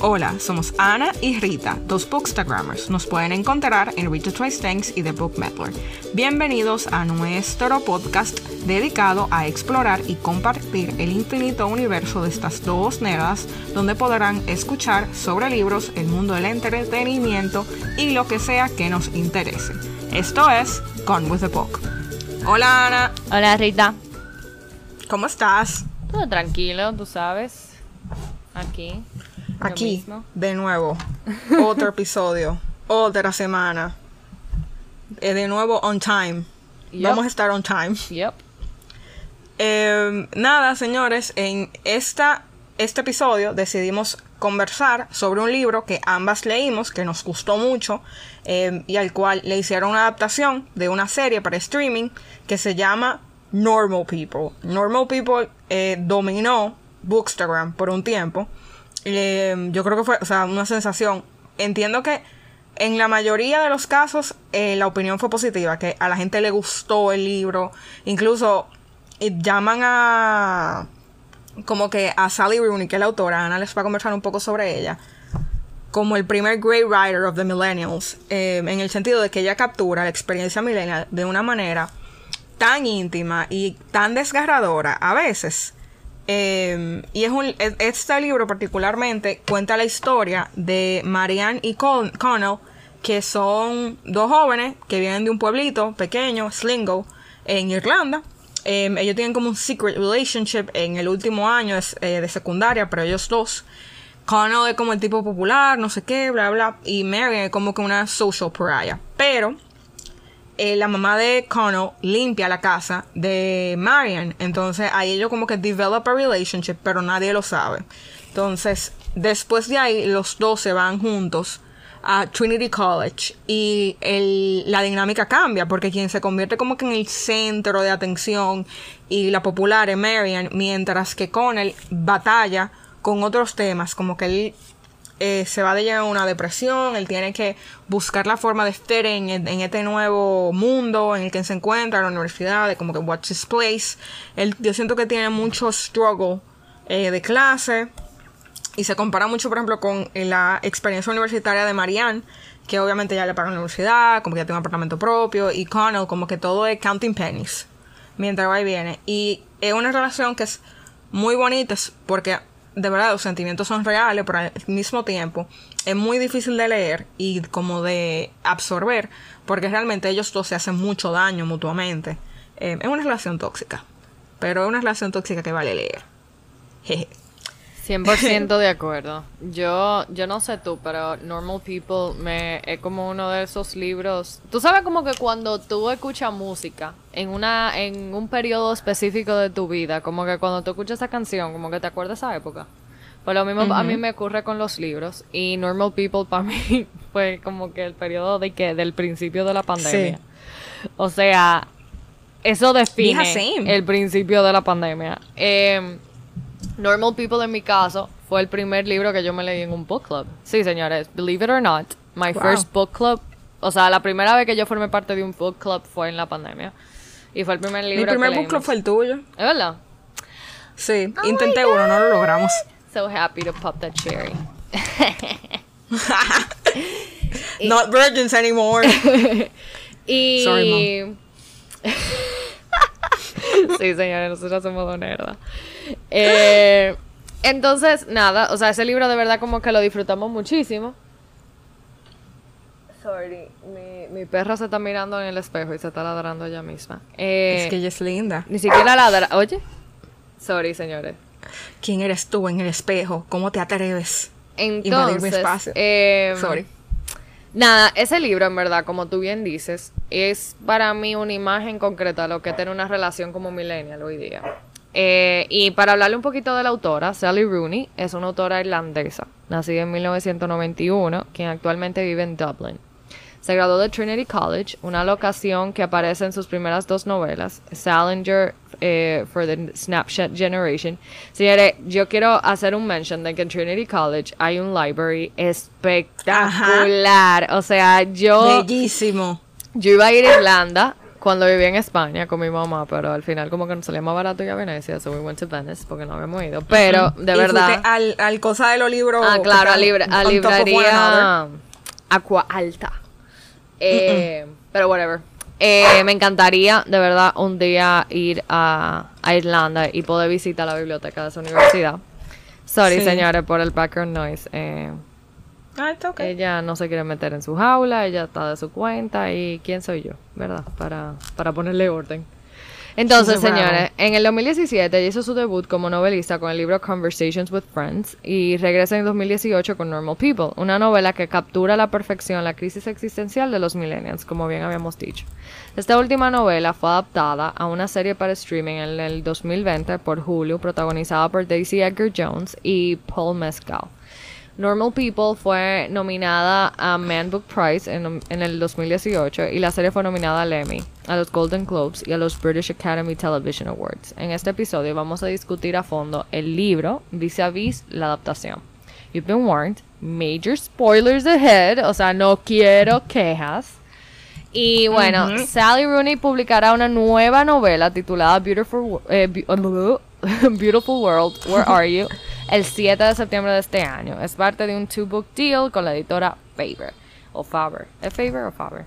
Hola, somos Ana y Rita, dos bookstagrammers. Nos pueden encontrar en Rita Twice Thanks y The Book Meddler. Bienvenidos a nuestro podcast dedicado a explorar y compartir el infinito universo de estas dos nerdas, donde podrán escuchar sobre libros, el mundo del entretenimiento y lo que sea que nos interese. Esto es Gone with the Book. Hola Ana, Hola Rita. ¿cómo estás? Todo tranquilo, tú sabes. Aquí. Aquí, mismo. de nuevo, otro episodio, otra semana. Eh, de nuevo on time. Yep. Vamos a estar on time. Yep. Eh, nada, señores, en esta, este episodio decidimos conversar sobre un libro que ambas leímos, que nos gustó mucho, eh, y al cual le hicieron una adaptación de una serie para streaming que se llama Normal People. Normal People eh, dominó Bookstagram por un tiempo. Eh, yo creo que fue, o sea, una sensación. Entiendo que en la mayoría de los casos eh, la opinión fue positiva, que a la gente le gustó el libro, incluso llaman a como que a Sally Rooney, que es la autora, Ana les va a conversar un poco sobre ella, como el primer great writer of the millennials, eh, en el sentido de que ella captura la experiencia millennial de una manera tan íntima y tan desgarradora a veces. Eh, y es un, es- este libro particularmente cuenta la historia de Marianne y Con- Connell, que son dos jóvenes que vienen de un pueblito pequeño, Slingo, en Irlanda. Eh, ellos tienen como un secret relationship en el último año eh, de secundaria, pero ellos dos. Connell es como el tipo popular, no sé qué, bla, bla. Y Marianne es como que una social pariah. Pero eh, la mamá de Connell limpia la casa de Marian. Entonces ahí ellos como que develop a relationship, pero nadie lo sabe. Entonces, después de ahí, los dos se van juntos a Trinity College y el- la dinámica cambia porque quien se convierte como que en el centro de atención y la popular es Marian, mientras que Connell batalla con otros temas, como que él eh, se va de lleno una depresión, él tiene que buscar la forma de estar en, en este nuevo mundo en el que se encuentra, en la universidad, de como que watch his place. Él, yo siento que tiene mucho struggle eh, de clase y se compara mucho, por ejemplo, con la experiencia universitaria de Marianne, que obviamente ya le pagan la universidad, como que ya tiene un apartamento propio, y Connell, como que todo es counting pennies, mientras va y viene. Y es una relación que es muy bonita, porque de verdad los sentimientos son reales, pero al mismo tiempo es muy difícil de leer y como de absorber, porque realmente ellos dos se hacen mucho daño mutuamente. Eh, es una relación tóxica, pero es una relación tóxica que vale leer. Jeje. 100% de acuerdo. Yo, yo no sé tú, pero Normal People me es como uno de esos libros. Tú sabes como que cuando tú escuchas música en una en un periodo específico de tu vida, como que cuando tú escuchas esa canción, como que te acuerdas de esa época. Pues lo mismo a mí me ocurre con los libros y Normal People para mí fue como que el periodo de que del principio de la pandemia. O sea, eso define el principio de la pandemia. Eh, Normal People en mi caso fue el primer libro que yo me leí en un book club. Sí, señores, believe it or not, my Wow. first book club, o sea, la primera vez que yo formé parte de un book club fue en la pandemia. Y fue el primer libro Mi primer que book club fue el tuyo. ¿Es verdad? Sí, Oh intenté uno, no lo logramos. So happy to pop that cherry. Not virgins anymore. Y... Sorry, sí, señores, nosotros somos dos nerdas. Eh, entonces, nada, o sea, ese libro de verdad como que lo disfrutamos muchísimo. Sorry, mi, mi perra se está mirando en el espejo y se está ladrando ella misma. Eh, es que ella es linda. Ni siquiera ladra. Oye. Sorry, señores. ¿Quién eres tú en el espejo? ¿Cómo te atreves? Mi Entonces, espacio. eh, Sorry. Nada, ese libro, en verdad, como tú bien dices, es para mí una imagen concreta de lo que es tener una relación como millennial hoy día. Eh, y para hablarle un poquito de la autora, Sally Rooney es una autora irlandesa, nacida en 1991, quien actualmente vive en Dublin. Se graduó de Trinity College, una locación que aparece en sus primeras dos novelas, Salinger eh, for the Snapchat Generation. Señores, yo quiero hacer un mention de que en Trinity College hay un library espectacular. O sea, yo, Bellísimo. yo iba a ir a Irlanda cuando viví en España con mi mamá, pero al final como que nos salía más barato ir a Venecia, so we went to Venice porque no habíamos ido. Pero, de Y verdad... Al, al cosa de los libros. Ah, claro, a, libra- a librería. Aqua Alta. Eh, Pero whatever. Eh, me encantaría, de verdad, un día ir a, a Irlanda y poder visitar la biblioteca de esa universidad. Sorry, Sí. señores, por el background noise. Eh, Ah, está ok. ella no se quiere meter en su jaula, ella está de su cuenta y quién soy yo, ¿verdad? Para, para ponerle orden. Entonces, señores, en el 2017 ella hizo su debut como novelista con el libro Conversations with Friends y regresa en 2018 con Normal People, una novela que captura a la perfección la crisis existencial de los millennials, como bien habíamos dicho. Esta última novela fue adaptada a una serie para streaming en el 2020 por Hulu, protagonizada por Daisy Edgar Jones y Paul Mescal. Normal People fue nominada a Man Book Prize en, en el 2018 y la serie fue nominada al Emmy, a los Golden Globes y a los British Academy Television Awards. En este episodio vamos a discutir a fondo el libro vis a vis la adaptación. You've been warned, major spoilers ahead, o sea, no quiero quejas. Y bueno, Sally Rooney publicará una nueva novela titulada Beautiful, eh, Beautiful World, Where Are You? el 7 de septiembre de este año. Es parte de un two-book deal con la editora Faber. O Faber. ¿Es Faber o Faber?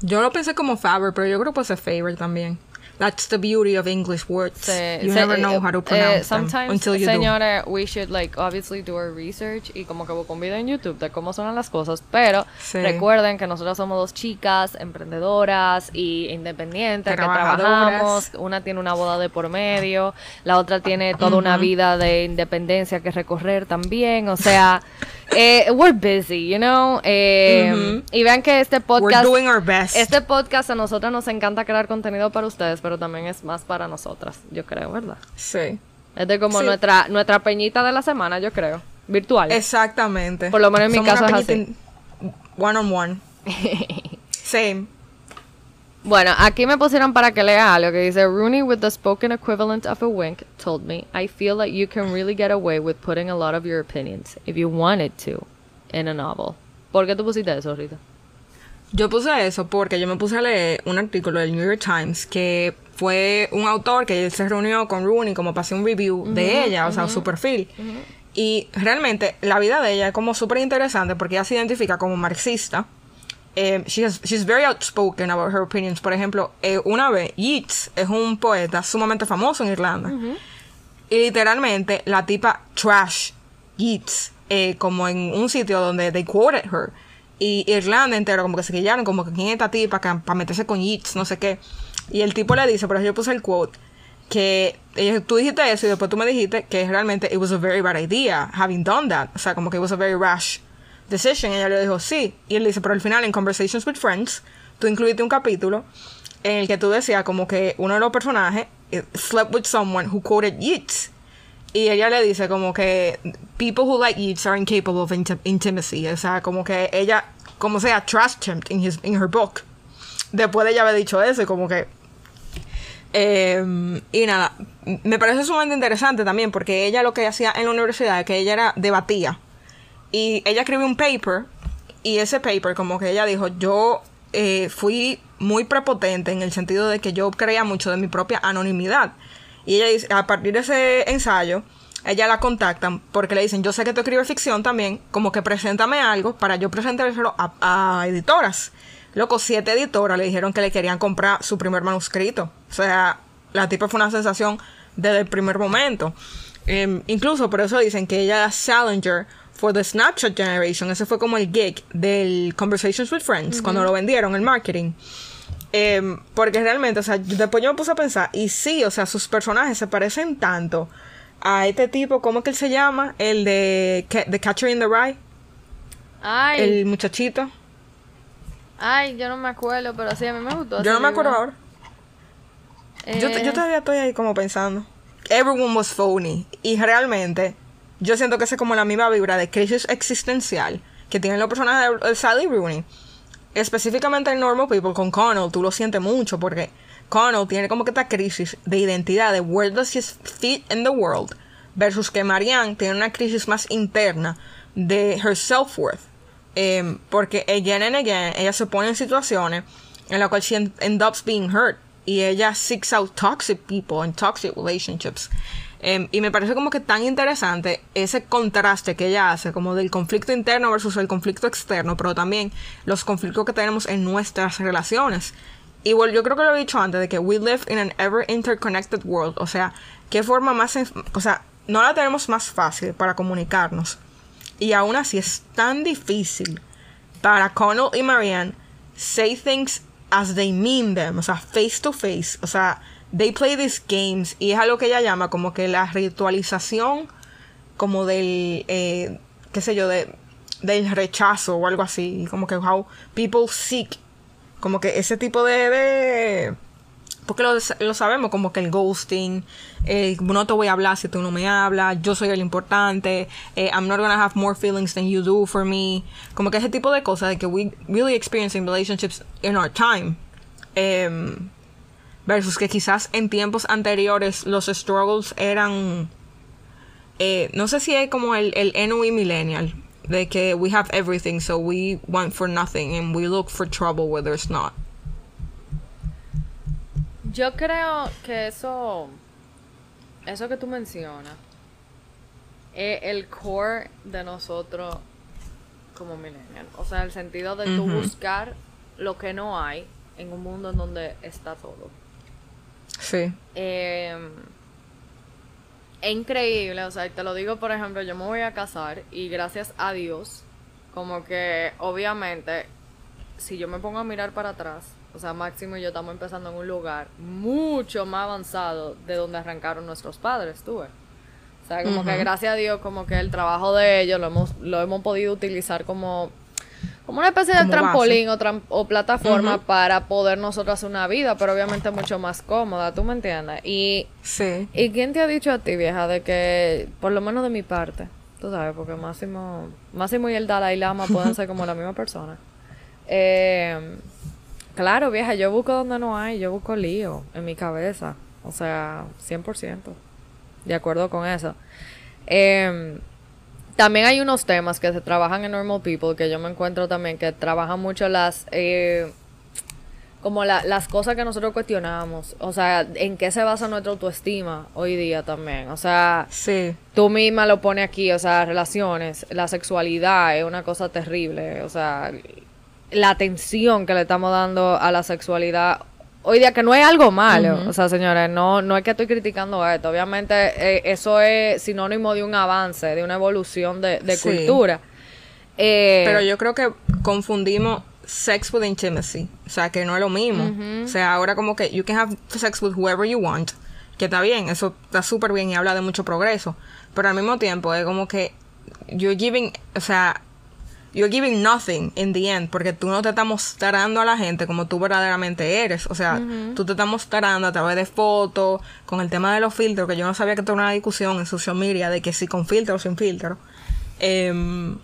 Yo lo pensé como Faber, pero yo creo que puede ser Faber también. That's the beauty of English words. Se- you se- never know eh, how to pronounce them sometimes, until you do. señores, we should like obviously do our research y como que busco un video en YouTube de cómo son las cosas, pero Sí. recuerden que nosotros somos dos chicas emprendedoras y independientes que trabajamos, una tiene una boda de por medio, la otra tiene toda una vida de independencia que recorrer también, o sea, eh, we're busy, you know, eh, y vean que este We're podcast doing our best. este podcast a nosotras nos encanta crear contenido para ustedes, pero también es más para nosotras, yo creo, ¿verdad? Sí. Es de como Sí. nuestra nuestra peñita de la semana, yo creo, virtual. Exactamente. Por lo menos en mi caso es así. One on one. Same. Bueno, aquí me pusieron para que lea algo que dice Rooney with the spoken equivalent of a wink told me I feel that you can really get away with putting a lot of your opinions if you wanted to in a novel. ¿Por qué tú pusiste eso, Rita? Yo puse eso porque yo me puse a leer un artículo del New York Times que fue un autor que él se reunió con Rooney como para hacer un review de ella, o sea, su perfil. Y realmente la vida de ella es como súper interesante porque ella se identifica como marxista. Eh, she has- she's very outspoken about her opinions. Por ejemplo, eh, una vez, Yeats es un poeta sumamente famoso en Irlanda. Y literalmente la tipa trash Yeats eh, como en un sitio donde they quoted her. Y Irlanda entero como que se quillaron, como que quién es esta tipa para meterse con Yeats, no sé qué. Y el tipo le dice, pero yo puse el quote, que tú dijiste eso y después tú me dijiste que realmente it was a very bad idea having done that. O sea, como que it was a very rash decision. Ella le dijo, sí. Y él dice, pero al final en Conversations with Friends, tú incluiste un capítulo en el que tú decías como que uno de los personajes eh, slept with someone who quoted Yeats. Y ella le dice como que people who like Yeats are incapable of inti- intimacy. O sea, como que ella, como sea, trashed him in, his, in her book. Después de ella haber dicho eso como que... eh, y nada, me parece sumamente interesante también porque ella lo que hacía en la universidad es que ella era debatía. Y ella escribió un paper y ese paper como que ella dijo, yo eh, fui muy prepotente en el sentido de que yo creía mucho de mi propia anonimidad. Y ella dice, a partir de ese ensayo, ella la contactan porque le dicen, yo sé que tú escribes ficción también, como que preséntame algo para yo presentárselo a, a editoras. Loco, siete editoras le dijeron que le querían comprar su primer manuscrito. O sea, la tipa fue una sensación desde el primer momento. Em, incluso por eso dicen que ella Challenger for the Snapchat Generation. Ese fue como el gig del Conversations with Friends, cuando lo vendieron, el marketing. Em, porque realmente, o sea, yo- después yo me puse a pensar, y sí, o sea, sus personajes se parecen tanto a este tipo, ¿cómo es que él se llama? El de The Catcher in the Rye, Ay, el muchachito. ay, yo no me acuerdo, pero sí, a mí me gustó. Yo no me acuerdo ahora. Yo, Eh, yo todavía estoy ahí como pensando. Everyone was phony. Y realmente, yo siento que es como la misma vibra de crisis existencial que tienen los personajes de, Sally Rooney. Específicamente en Normal People con Connell, tú lo sientes mucho porque Connell tiene como que esta crisis de identidad, de where does he fit in the world, versus que Marianne tiene una crisis más interna de her self-worth. Em, porque again and again ella se pone en situaciones en la cual she ends up being hurt y ella seeks out toxic people and toxic relationships. Em, y me parece como que tan interesante ese contraste que ella hace, como del conflicto interno versus el conflicto externo, pero también los conflictos que tenemos en nuestras relaciones. Igual yo creo que lo he dicho antes, de que we live in an ever interconnected world. O sea, qué forma más... O sea, no la tenemos más fácil para comunicarnos. Y aún así es tan difícil para Connell y Marianne say things as they mean them. O sea, face to face. O sea, they play these games y es algo que ella llama como que la ritualización como del, eh, qué sé yo, de, del rechazo o algo así. Como que how people seek como que ese tipo de... porque lo, lo, sabemos, como que el ghosting, eh, no te voy a hablar si tú no me hablas, yo soy el importante, eh, I'm not gonna have more feelings than you do for me. Como que ese tipo de cosas que we really experience in relationships in our time. Um, versus que quizás en tiempos anteriores los struggles eran. Eh, no sé si es como el, el NUI millennial, de que we have everything, so we want for nothing and we look for trouble where there's not. Yo creo que eso, eso que tú mencionas, es el core de nosotros como millennials. O sea, el sentido de tú buscar lo que no hay en un mundo en donde está todo. Sí. Eh, es increíble, o sea, te lo digo, por ejemplo, yo me voy a casar y gracias a Dios, como que obviamente, si yo me pongo a mirar para atrás, o sea, Máximo y yo estamos empezando en un lugar mucho más avanzado de donde arrancaron nuestros padres, tuve. O sea, como que gracias a Dios, como que el trabajo de ellos lo hemos, lo hemos podido utilizar como como una especie de trampolín o, o, plataforma para poder nosotros hacer una vida, pero obviamente mucho más cómoda, ¿tú me entiendes? Y, sí. ¿Y quién te ha dicho a ti, vieja, de que, por lo menos de mi parte, tú sabes, porque Máximo, Máximo y el Dalai Lama pueden ser como la misma persona? Eh, claro, vieja, yo busco donde no hay, yo busco lío en mi cabeza, o sea, 100%, de acuerdo con eso. Eh, también hay unos temas que se trabajan en Normal People que yo me encuentro también que trabajan mucho las eh, como las cosas que nosotros cuestionamos, o sea, en qué se basa nuestra autoestima hoy día también, o sea, sí. tú misma lo pones aquí, o sea, relaciones, la sexualidad es una cosa terrible, o sea, la atención que le estamos dando a la sexualidad hoy día que no es algo malo, o sea, señores, no, no es que estoy criticando esto, obviamente eh, eso es sinónimo de un avance, de una evolución de, cultura. Eh, Pero yo creo que confundimos sex with intimacy, o sea, que no es lo mismo. O sea, ahora como que you can have sex with whoever you want, que está bien, eso está súper bien y habla de mucho progreso, pero al mismo tiempo es como que you're giving, o sea, you're giving nothing in the end, porque tú no te estás mostrando a la gente como tú verdaderamente eres. O sea, tú te estás mostrando a través de fotos, con el tema de los filtros, que yo no sabía que era una discusión en social media de que si con filtro o sin filtro. Em,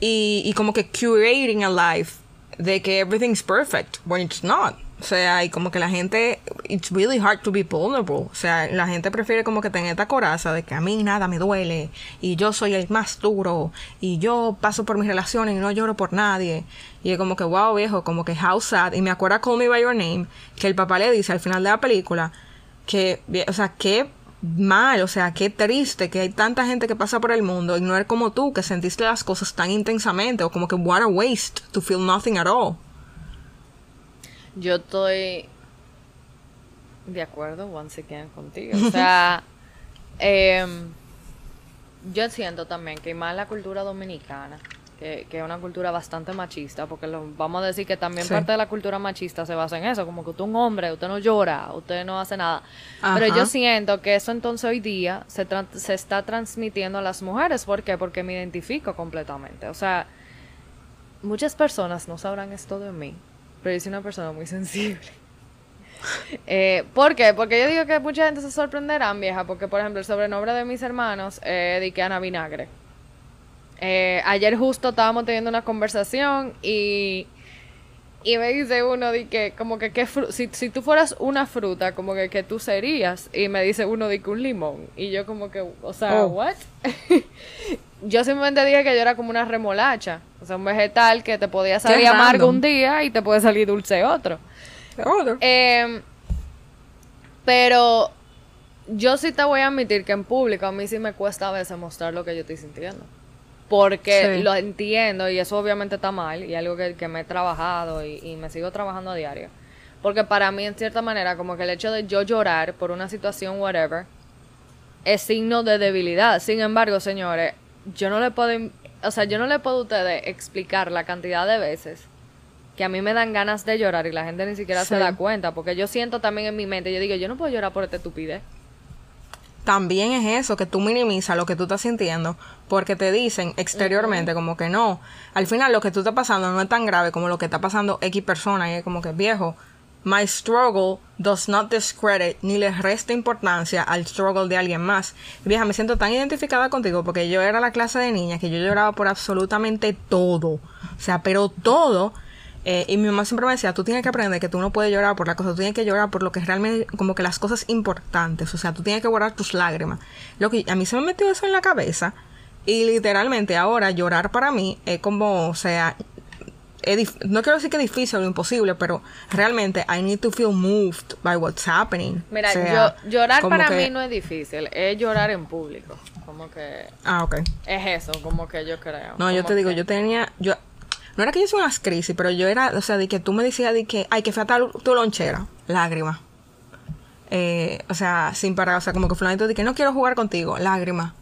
y, y como que curating a life de que everything's perfect when it's not. O sea, y como que la gente, it's really hard to be vulnerable. O sea, la gente prefiere como que tener esta coraza de que a mí nada me duele y yo soy el más duro y yo paso por mis relaciones y no lloro por nadie. Y es como que, wow, viejo, como que how sad. Y me acuerda Call Me By Your Name, que el papá le dice al final de la película que, o sea, qué mal, o sea, qué triste que hay tanta gente que pasa por el mundo y no eres como tú, que sentiste las cosas tan intensamente o como que what a waste to feel nothing at all. Yo estoy de acuerdo, once again, contigo. O sea, em, yo siento también que más la cultura dominicana, que, que, es una cultura bastante machista, porque lo, vamos a decir que también parte de la cultura machista se basa en eso, como que usted es un hombre, usted no llora, usted no hace nada. Pero yo siento que eso entonces hoy día se, se está transmitiendo a las mujeres. ¿Por qué? Porque me identifico completamente. O sea, muchas personas no sabrán esto de mí, pero yo soy una persona muy sensible. eh, ¿Por qué? Porque yo digo que mucha gente se sorprenderá, vieja, porque por ejemplo el sobrenombre de mis hermanos es que Ana Vinagre. Eh, ayer justo estábamos teniendo una conversación y, y me dice uno de que como que ¿qué si, si tú fueras una fruta, como que, que tú serías. Y me dice uno de que un limón. Y yo como que, o sea, oh. ¿what? yo simplemente dije que yo era como una remolacha. O sea, un vegetal que te podía salir amargo un día y te puede salir dulce otro. Otro. Em, pero yo sí te voy a admitir que en público a mí sí me cuesta a veces mostrar lo que yo estoy sintiendo. Porque Sí. lo entiendo y eso obviamente está mal y algo que, que me he trabajado y, y me sigo trabajando a diario. Porque para mí, en cierta manera, como que el hecho de yo llorar por una situación, whatever, es signo de debilidad. Sin embargo, señores, yo no le puedo, o sea, yo no le puedo a ustedes explicar la cantidad de veces que a mí me dan ganas de llorar y la gente ni siquiera se da cuenta, porque yo siento también en mi mente, yo digo, yo no puedo llorar por esta estupidez. También es eso, que tú minimizas lo que tú estás sintiendo, porque te dicen exteriormente como que no, al final lo que tú estás pasando no es tan grave como lo que está pasando X persona, y es como que viejo, my struggle does not discredit ni le resta importancia al struggle de alguien más. Vieja, me siento tan identificada contigo porque yo era la clase de niña que yo lloraba por absolutamente todo, o sea, pero todo. Eh, y mi mamá siempre me decía, tú tienes que aprender que tú no puedes llorar por la cosa, tú tienes que llorar por lo que es realmente, como que las cosas importantes, o sea, tú tienes que guardar tus lágrimas. Lo que a mí se me metió eso en la cabeza y literalmente ahora llorar para mí es como, o sea, no quiero decir que es difícil o imposible, pero realmente I need to feel moved by what's happening. Mira, O sea, yo, llorar para que- mí no es difícil, es llorar en público. Como que Ah, ok. es eso, como que yo creo. No, yo te digo, que- yo tenía, yo, no era que yo hice unas crisis, pero yo era, o sea, de que tú me decías de que, ay, que fea tal tu lonchera, lágrima. Eh, o sea, sin parar, o sea, como que fulanito de que no quiero jugar contigo, lágrima.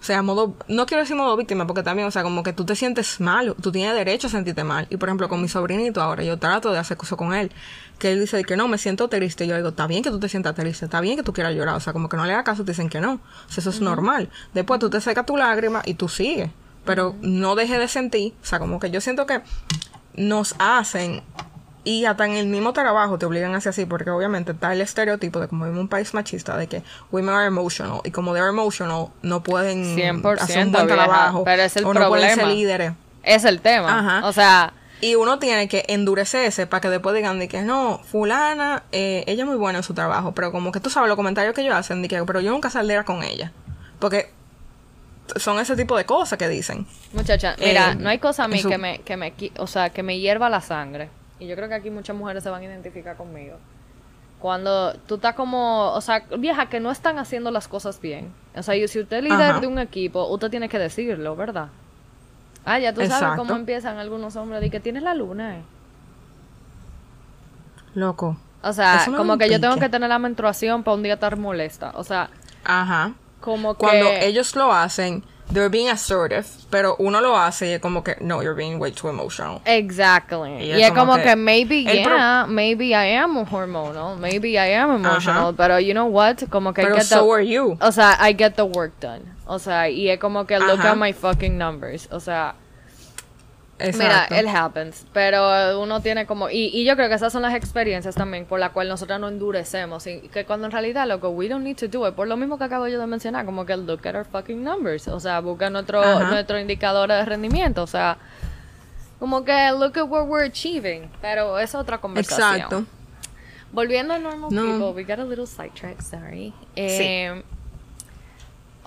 O sea, modo, no quiero decir modo víctima, porque también, o sea, como que tú te sientes mal, tú tienes derecho a sentirte mal. Y por ejemplo, con mi sobrinito ahora, yo trato de hacer cosas con él, que él dice de que no, me siento triste. Y yo digo, está bien que tú te sientas triste, está bien que tú quieras llorar. O sea, como que no le hagas caso, te dicen que no. O sea, eso es normal. Después tú te secas tu lágrima y tú sigues. Pero no dejes de sentir, o sea, como que yo siento que nos hacen y hasta en el mismo trabajo te obligan a hacer así, porque obviamente está el estereotipo de como vivimos en un país machista, de que women are emotional, y como they're emotional, no pueden 100%, hacer un buen vieja, trabajo, pero es el o no pueden ser problema. líderes. Es el tema. Ajá. O sea, Y uno tiene que endurecerse para que después digan de que no, fulana, eh, ella es muy buena en su trabajo, pero como que tú sabes los comentarios que ellos hacen, de que, pero yo nunca saldría con ella, porque son ese tipo de cosas que dicen. muchacha, mira, Eh, no hay cosa a mí que me, que me, o sea, que me hierva la sangre. Y yo creo que aquí muchas mujeres se van a identificar conmigo. Cuando tú estás como, o sea, vieja, que no están haciendo las cosas bien. O sea, si usted es líder Ajá. de un equipo, usted tiene que decirlo, ¿verdad? Ah, ya tú sabes cómo empiezan algunos hombres de que tienes la luna, eh. Loco. O sea, como que yo tengo que tener la menstruación para un día estar molesta. O sea, Ajá. Como Cuando que... ellos lo hacen, they're being assertive, pero uno lo hace y es como que, no, you're being way too emotional. Exactly. Y Y, es como como que que, maybe, yeah, maybe I am hormonal, maybe I am emotional, Ajá. pero you know what, como que I Pero get so the, are you. o sea, I get the work done. O sea, y es como que look at my fucking numbers. O sea, Exacto. mira, it happens, pero uno tiene como y, y yo creo que esas son las experiencias también por las cuales nosotros no endurecemos y que cuando en realidad loco we don't need to do it por lo mismo que acabo yo de mencionar como que look at our fucking numbers o sea busca nuestro Ajá. nuestro indicador de rendimiento o sea como que look at what we're achieving pero es otra conversación Exacto. volviendo a normal No. people we got a little sidetrack sorry Eh,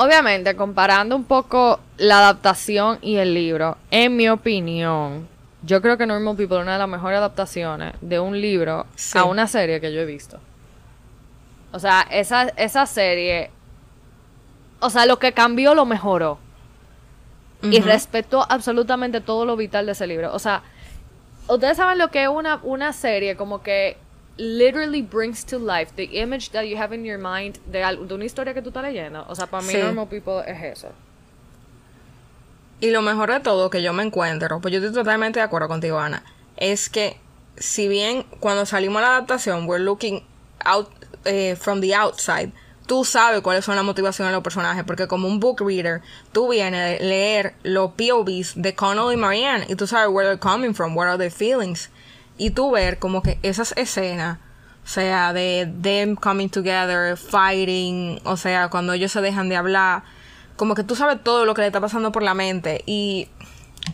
obviamente comparando un poco la adaptación y el libro en mi opinión yo creo que Normal People es una de las mejores adaptaciones de un libro Sí. a una serie que yo he visto o sea esa esa serie o sea lo que cambió lo mejoró y respetó absolutamente todo lo vital de ese libro. O sea, ustedes saben lo que es una, una serie como que literally brings to life the image that you have in your mind de, de una historia que tú estás leyendo. O sea, para mí Sí. Normal People es eso. Y lo mejor de todo que yo me encuentro, pues yo estoy totalmente de acuerdo contigo, Ana, es que si bien cuando salimos a la adaptación, we're looking out eh, from the outside, tú sabes cuáles son las motivaciones de los personajes, porque como un book reader, tú vienes a leer los POVs de Connell y Marianne, y tú sabes where they're coming from, what are their feelings, y tú ver como que esas escenas, o sea, de them coming together, fighting, o sea, cuando ellos se dejan de hablar, como que tú sabes todo lo que le está pasando por la mente y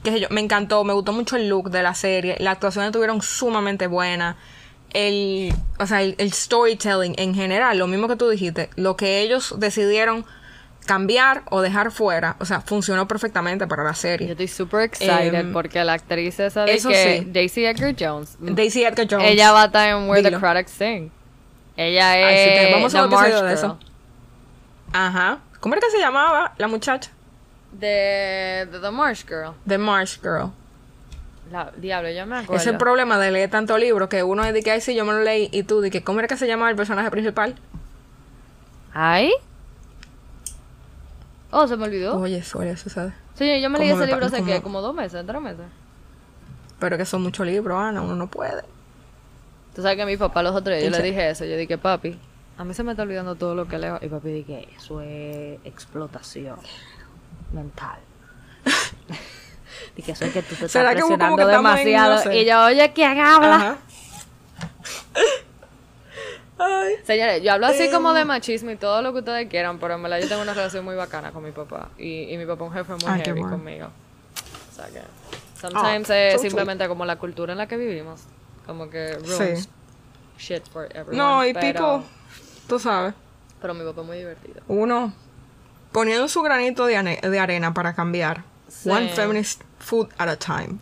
qué sé yo, me encantó, me gustó mucho el look de la serie, las actuaciones estuvieron sumamente buenas, el, o sea, el, el storytelling en general, lo mismo que tú dijiste, lo que ellos decidieron cambiar o dejar fuera, o sea, funcionó perfectamente para la Yo serie. estoy super excited Em, porque la actriz esa de eso que sí. Daisy Edgar Jones, Daisy Edgar Jones. ella va a estar en Where Dilo. the Critics Sing. Ella Ay, sí, es vamos a the episodio Marsh de eso. Ajá. ¿Cómo era que se llamaba la muchacha? De, de The Marsh Girl. The Marsh Girl. La, diablo, yo me acuerdo. Es el problema de leer tanto libro que uno dice que ay sí yo me lo leí y tú dices ¿cómo era que se llamaba el personaje principal? ¿Ay? Oh, se me olvidó. Oye, suele suceder. Sí, yo me leí ¿Cómo ese me libro hace que como dos meses, tres meses. Pero que son muchos libros, Ana, uno no puede. Tú sabes que a mi papá los otros días yo le dije eso. Yo dije, papi, a mí se me está olvidando todo lo que leo. Y papi dije, eso es explotación mental. dije, eso es que tú te estás ¿Será que como que presionando demasiado. Y yo, oye, ¿quién habla? Ajá. Ay. Señores, yo hablo así Em. como de machismo y todo lo que ustedes quieran, pero en verdad yo tengo una relación muy bacana con mi papá. Y, y mi papá es un jefe muy Ay, heavy conmigo. O sea que. Sometimes Ah, es so sweet. simplemente como la cultura en la que vivimos. Como que ruins Sí. shit for everyone. No, y pero, Pico, tú sabes, Pero mi papá es muy divertido. uno poniendo su granito de, de arena para cambiar. Sí. One feminist food at a time.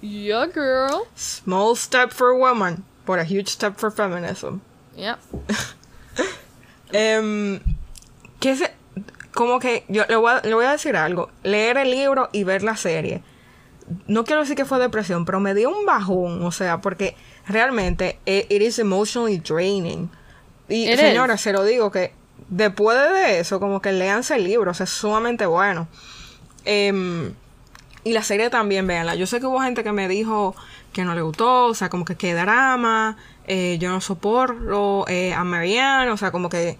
Yeah, girl. Small step for woman, but a huge step for feminism. Yep. Em, que se, como que yo le voy, a, le voy a decir algo. Leer el libro y ver la serie. No quiero decir que fue depresión, pero me dio un bajón. O sea, porque realmente eh, it is emotionally draining. Y It señora, is. se lo digo que después de eso, como que leanse el libro. O sea, es sumamente bueno. Em, y la serie también, véanla. Yo sé que hubo gente que me dijo que no le gustó, o sea, como que qué drama, eh, yo no soporto eh, a Marianne, o sea, como que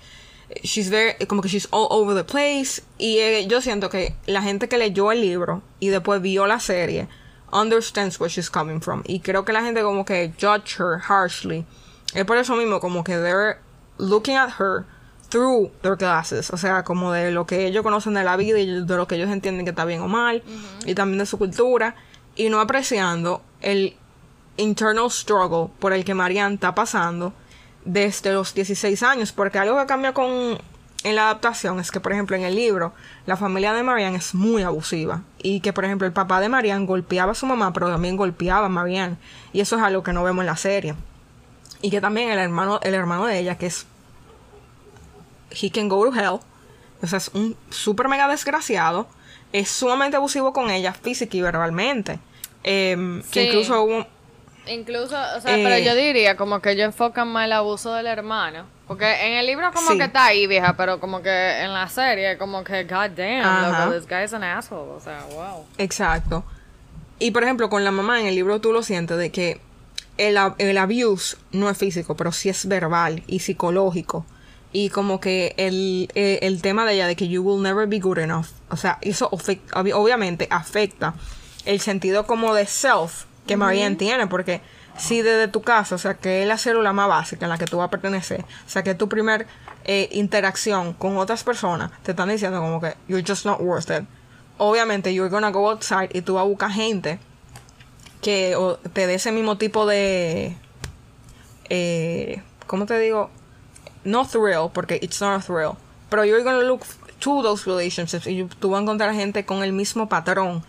she's very, como que she's all over the place. Y eh, yo siento que la gente que leyó el libro y después vio la serie understands where she's coming from. Y creo que la gente como que judge her harshly. Es por eso mismo, como que they're looking at her through their glasses, o sea, como de lo que ellos conocen de la vida y de lo que ellos entienden que está bien o mal, y también de su cultura, y no apreciando el internal struggle por el que Marianne está pasando desde los 16 años, porque algo que cambia con en la adaptación es que, por ejemplo, en el libro, la familia de Marianne es muy abusiva. Y que, por ejemplo, el papá de Marianne golpeaba a su mamá, pero también golpeaba a Marianne. Y eso es algo que no vemos en la serie. Y que también el hermano, el hermano de ella, que es He Can Go to Hell, o sea, es un súper mega desgraciado, es sumamente abusivo con ella física y verbalmente. Em, Que incluso hubo... Incluso, o sea, Eh, pero yo diría como que ellos enfocan más el abuso del hermano. Porque en el libro como Sí. que está ahí, vieja, pero como que en la serie como que, god damn, loco, this guy is an asshole. O sea, wow. Exacto. Y por ejemplo, con la mamá en el libro tú lo sientes de que el, el abuse no es físico, pero sí es verbal y psicológico. Y como que el, eh, el tema de ella de que you will never be good enough. O sea, eso obviamente afecta el sentido como de self que Marianne tiene. Porque si desde tu casa, o sea, que es la célula más básica en la que tú vas a pertenecer, o sea, que es tu primer eh, interacción con otras personas, te están diciendo como que you're just not worth it obviamente you're gonna go outside y tú vas a buscar gente que o, te dé ese mismo tipo de eh, ¿cómo te digo? no thrill porque it's not a thrill pero you're gonna look to those relationships y tú vas a encontrar gente con el mismo patrón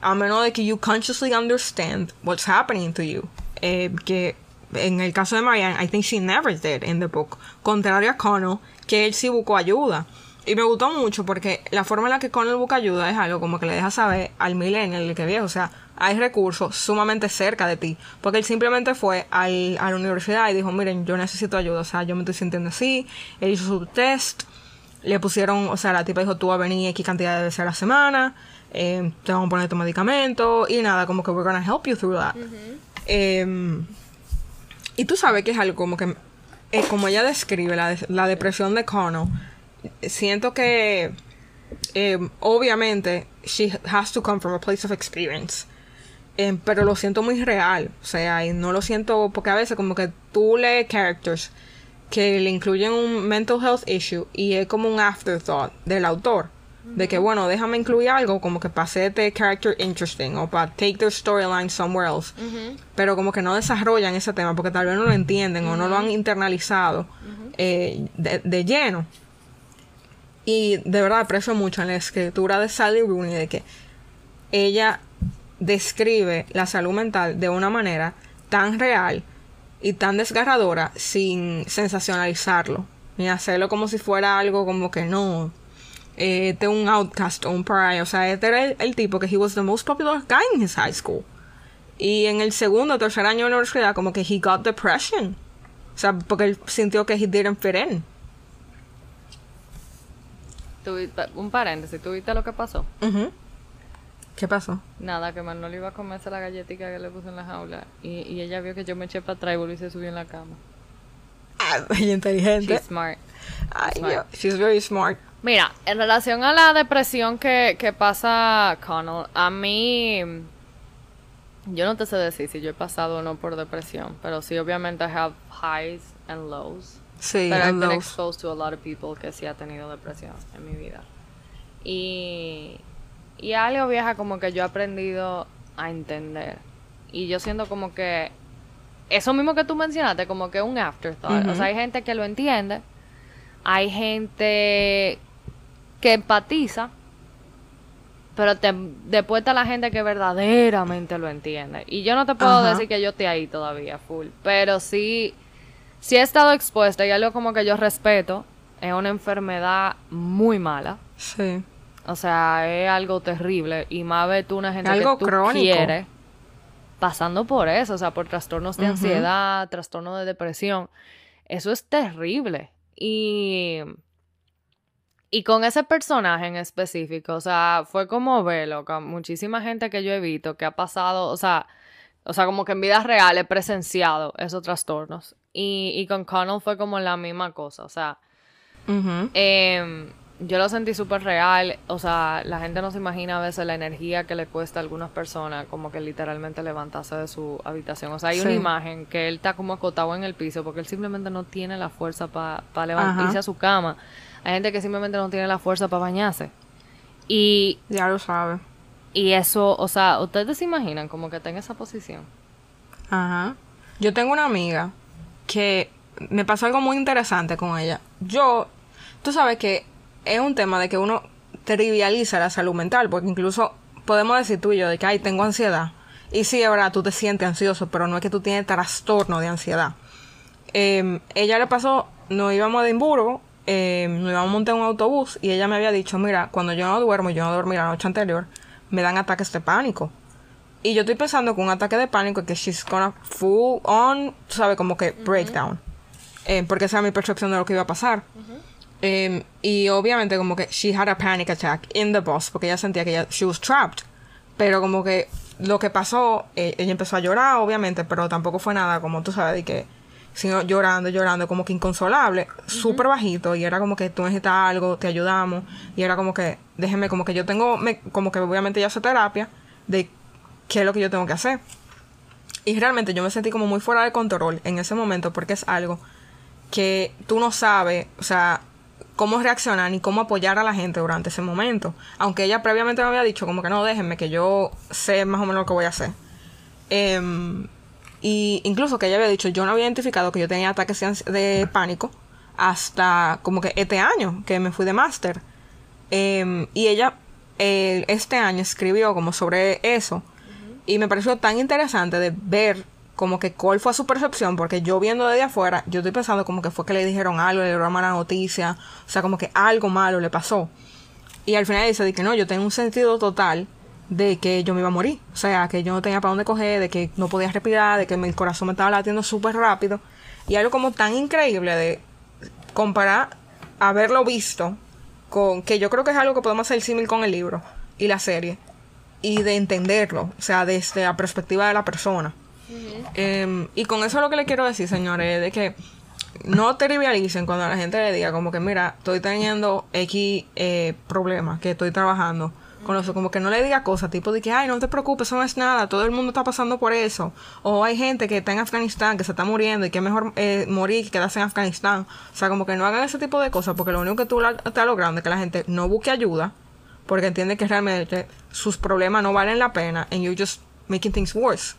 a menos de que you consciously understand what's happening to you. Eh, que en el caso de Marianne I think she never did in the book. Contrario a Connell que él sí buscó ayuda. Y me gustó mucho porque la forma en la que Connell busca ayuda es algo como que le deja saber al millennial el que viejo, o sea, hay recursos sumamente cerca de ti, porque él simplemente fue al- a la universidad y dijo, miren, yo necesito ayuda, o sea, yo me estoy sintiendo así, él hizo su test, le pusieron, o sea, la tipa dijo, tú vas a venir X cantidad de veces a la semana, eh, te vamos a poner tu medicamento y nada, como que we're gonna help you through that. Em, y tú sabes que es algo como que, eh, como ella describe la, de- la depresión de Connell, siento que eh, obviamente she has to come from a place of experience. Pero lo siento muy real. O sea, y no lo siento porque a veces como que tú lees characters que le incluyen un mental health issue y es como un afterthought del autor. De que, bueno, déjame incluir algo como que para hacerte character interesting o para take their storyline somewhere else. Pero como que no desarrollan ese tema porque tal vez no lo entienden o no lo han internalizado eh, de, de lleno. Y de verdad aprecio mucho en la escritura de Sally Rooney de que ella describe la salud mental de una manera tan real y tan desgarradora sin sensacionalizarlo, ni hacerlo como si fuera algo como que no, eh, este un outcast o un pariah. O sea, este era el, tipo que he was the most popular guy in his high school. Y en el segundo o tercer año de la universidad, como que he got depression. O sea, porque él sintió que he didn't fit in. Un paréntesis, ¿tú viste lo que pasó? ¿Qué pasó? Nada, que Manolo iba a comerse la galletita que le puse en la jaula y, y ella vio que yo me eché para atrás y se subió en la cama. Ah, ella inteligente. She's smart. Ay, she's very smart. Mira, en relación a la depresión que, que pasa Connell, a mí yo no te sé decir si yo he pasado o no por depresión, pero sí obviamente I have highs and lows. Sí, pero I've been exposed to a lot of people que sí ha tenido depresión en mi vida. Y, y algo vieja como que yo he aprendido a entender. Y yo siento como que eso mismo que tú mencionaste, como que un afterthought. O sea, hay gente que lo entiende, hay gente que empatiza, pero después está la gente que verdaderamente lo entiende. Y yo no te puedo decir que yo esté ahí todavía, full. Pero sí, sí he estado expuesta y algo como que yo respeto. Es una enfermedad muy mala. Sí. O sea, es algo terrible. Y más ve tú una gente que tú quieres pasando por eso. O sea, por trastornos de ansiedad, trastornos de depresión. Eso es terrible. Y y con ese personaje en específico, o sea, fue como verlo, con muchísima gente que yo he visto que ha pasado, o sea, o sea, como que en vida real he presenciado esos trastornos. Y, y con Connell fue como la misma cosa, o sea, em, yo lo sentí súper real, o sea, la gente no se imagina a veces la energía que le cuesta a algunas personas como que literalmente levantarse de su habitación. O sea, hay una imagen que él está como acotado en el piso porque él simplemente no tiene la fuerza para levantarse a su cama. Hay gente que simplemente no tiene la fuerza para bañarse. Y... Ya lo sabe. Y eso, o sea, ustedes se imaginan como que está en esa posición. Ajá. Yo tengo una amiga que me pasó algo muy interesante con ella. Yo, tú sabes que es un tema de que uno trivializa la salud mental, porque incluso podemos decir tú y yo de que, ay, tengo ansiedad. Y sí, ahora tú te sientes ansioso, pero no es que tú tienes trastorno de ansiedad. Eh, ella le pasó, nos íbamos a Edimburgo eh, nos íbamos a montar un autobús y ella me había dicho, mira, cuando yo no duermo, yo no dormí la noche anterior, me dan ataques de pánico. Y yo estoy pensando que un ataque de pánico es que she's gonna full on, tú sabes, como que breakdown. Eh, porque esa era mi percepción de lo que iba a pasar. Em, y obviamente como que she had a panic attack in the bus porque ella sentía que ella, she was trapped. Pero como que lo que pasó, eh, ella empezó a llorar, obviamente, pero tampoco fue nada como tú sabes, de que sino llorando, llorando, como que inconsolable, súper bajito, y era como que tú necesitas algo, te ayudamos, y era como que, déjeme, como que yo tengo, me, como que obviamente ya hace terapia, de qué es lo que yo tengo que hacer. Y realmente yo me sentí como muy fuera de control en ese momento, porque es algo que tú no sabes, o sea, cómo reaccionar ni cómo apoyar a la gente durante ese momento. Aunque ella previamente me había dicho como que no, déjenme, que yo sé más o menos lo que voy a hacer. Eh, y incluso que ella había dicho, yo no había identificado que yo tenía ataques de pánico hasta como que este año, que me fui de máster. Em, y ella este año escribió como sobre eso. Y me pareció tan interesante de ver como que cuál fue su percepción, porque yo viendo desde afuera, yo estoy pensando como que fue que le dijeron algo, le dieron mala noticia, o sea, como que algo malo le pasó. Y al final dice que no, yo tengo un sentido total de que yo me iba a morir. O sea, que yo no tenía para dónde coger, de que no podía respirar, de que mi corazón me estaba latiendo súper rápido. Y algo como tan increíble de comparar haberlo visto con que yo creo que es algo que podemos hacer símil con el libro y la serie. Y de entenderlo, o sea, desde la perspectiva de la persona. Em, y con eso lo que le quiero decir, señores, es de que no trivialicen cuando la gente le diga como que, mira, estoy teniendo X eh, problemas que estoy trabajando con como que no le diga cosas, tipo de que, ay, no te preocupes, eso no es nada, todo el mundo está pasando por eso. O hay gente que está en Afganistán, que se está muriendo y que es mejor eh, morir que quedarse en Afganistán. O sea, como que no hagan ese tipo de cosas, porque lo único que tú estás logrando es que la gente no busque ayuda, porque entiende que realmente sus problemas no valen la pena, and you're just making things worse.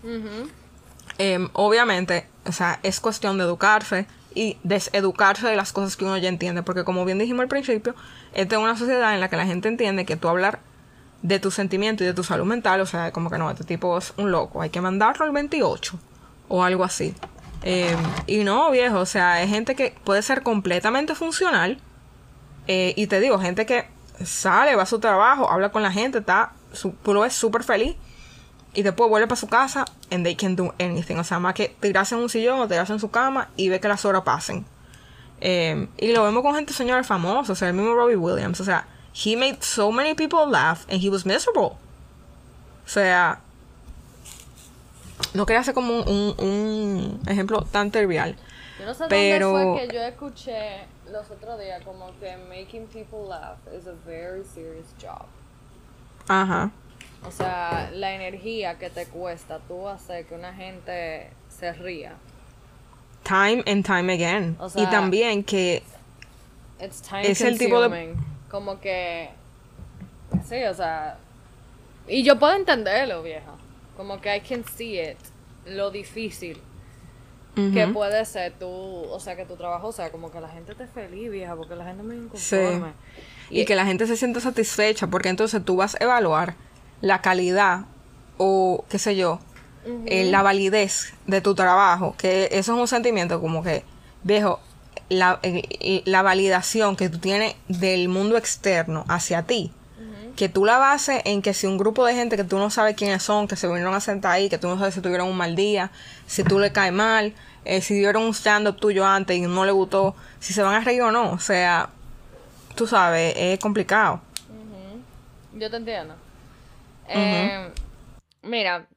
Em, obviamente, o sea, es cuestión de educarse, y deseducarse de las cosas que uno ya entiende. Porque como bien dijimos al principio, esta es una sociedad en la que la gente entiende que tú hablar de tus sentimientos y de tu salud mental, o sea, como que no, este tipo es un loco, hay que mandarlo al 28 o algo así. Eh, y no, viejo, o sea, es gente que puede ser completamente funcional. eh, y te digo, gente que sale, va a su trabajo, habla con la gente, está, su, lo ves súper feliz. Y después vuelve para su casa and they can do anything. O sea, más que tirarse en un sillón o tirarse en su cama y ve que las horas pasen. Eh, y lo vemos con gente, señores, famosos. O sea, el mismo Robbie Williams. O sea, he made so many people laugh and he was miserable. O sea, no quería hacer como un, un- un ejemplo tan trivial. Yo no sé Pero- dónde fue que yo escuché los otros días como que making people laugh is a very serious job. Ajá. O sea, la energía que te cuesta tú hacer que una gente se ría. Time and time again. O y sea, también que It's time Es el tipo de- consuming. Como que sí, o sea, y yo puedo entenderlo, vieja. Como que I can see it, lo difícil que puede ser tú, o sea, que tu trabajo sea como que la gente te feliz, vieja, porque la gente me Sí. inconforme. y que la gente se sienta satisfecha porque entonces tú vas a evaluar la calidad o qué sé yo, eh, la validez de tu trabajo, que eso es un sentimiento como que, viejo, la, eh, la validación que tú tienes del mundo externo hacia ti, que tú la bases en que si un grupo de gente que tú no sabes quiénes son, que se vinieron a sentar ahí, que tú no sabes si tuvieron un mal día, si tú le caes mal, eh, si dieron un stand-up tuyo antes y no le gustó, si se van a reír o no, o sea, tú sabes, es complicado. Yo te entiendo. Eh, mira,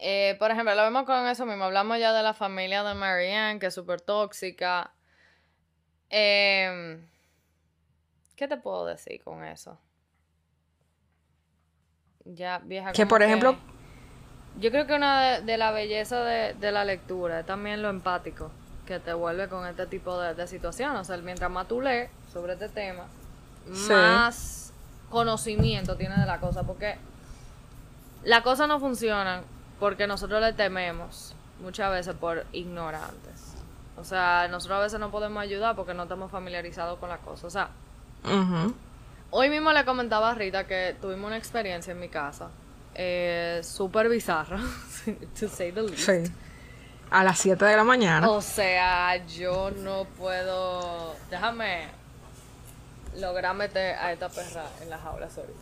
eh, por ejemplo, lo vemos con eso mismo. Hablamos ya de la familia de Marianne, que es súper tóxica. Eh, ¿Qué te puedo decir con eso? Ya, vieja. Que, por ejemplo- Yo creo que una de, de la belleza de, de la lectura es también lo empático que te vuelve con este tipo de, de situaciones. O sea, mientras más tú lees sobre este tema, Sí. más conocimiento tienes de la cosa. Porque las cosas no funcionan porque nosotros le tememos muchas veces por ignorantes. O sea, nosotros a veces no podemos ayudar porque no estamos familiarizados con la cosa. O sea. Hoy mismo le comentaba a Rita que tuvimos una experiencia en mi casa eh, súper bizarra, to say the least. Sí. A las 7 de la mañana. O sea, yo no puedo. Déjame lograr meter a esta perra en la jaula, sorry.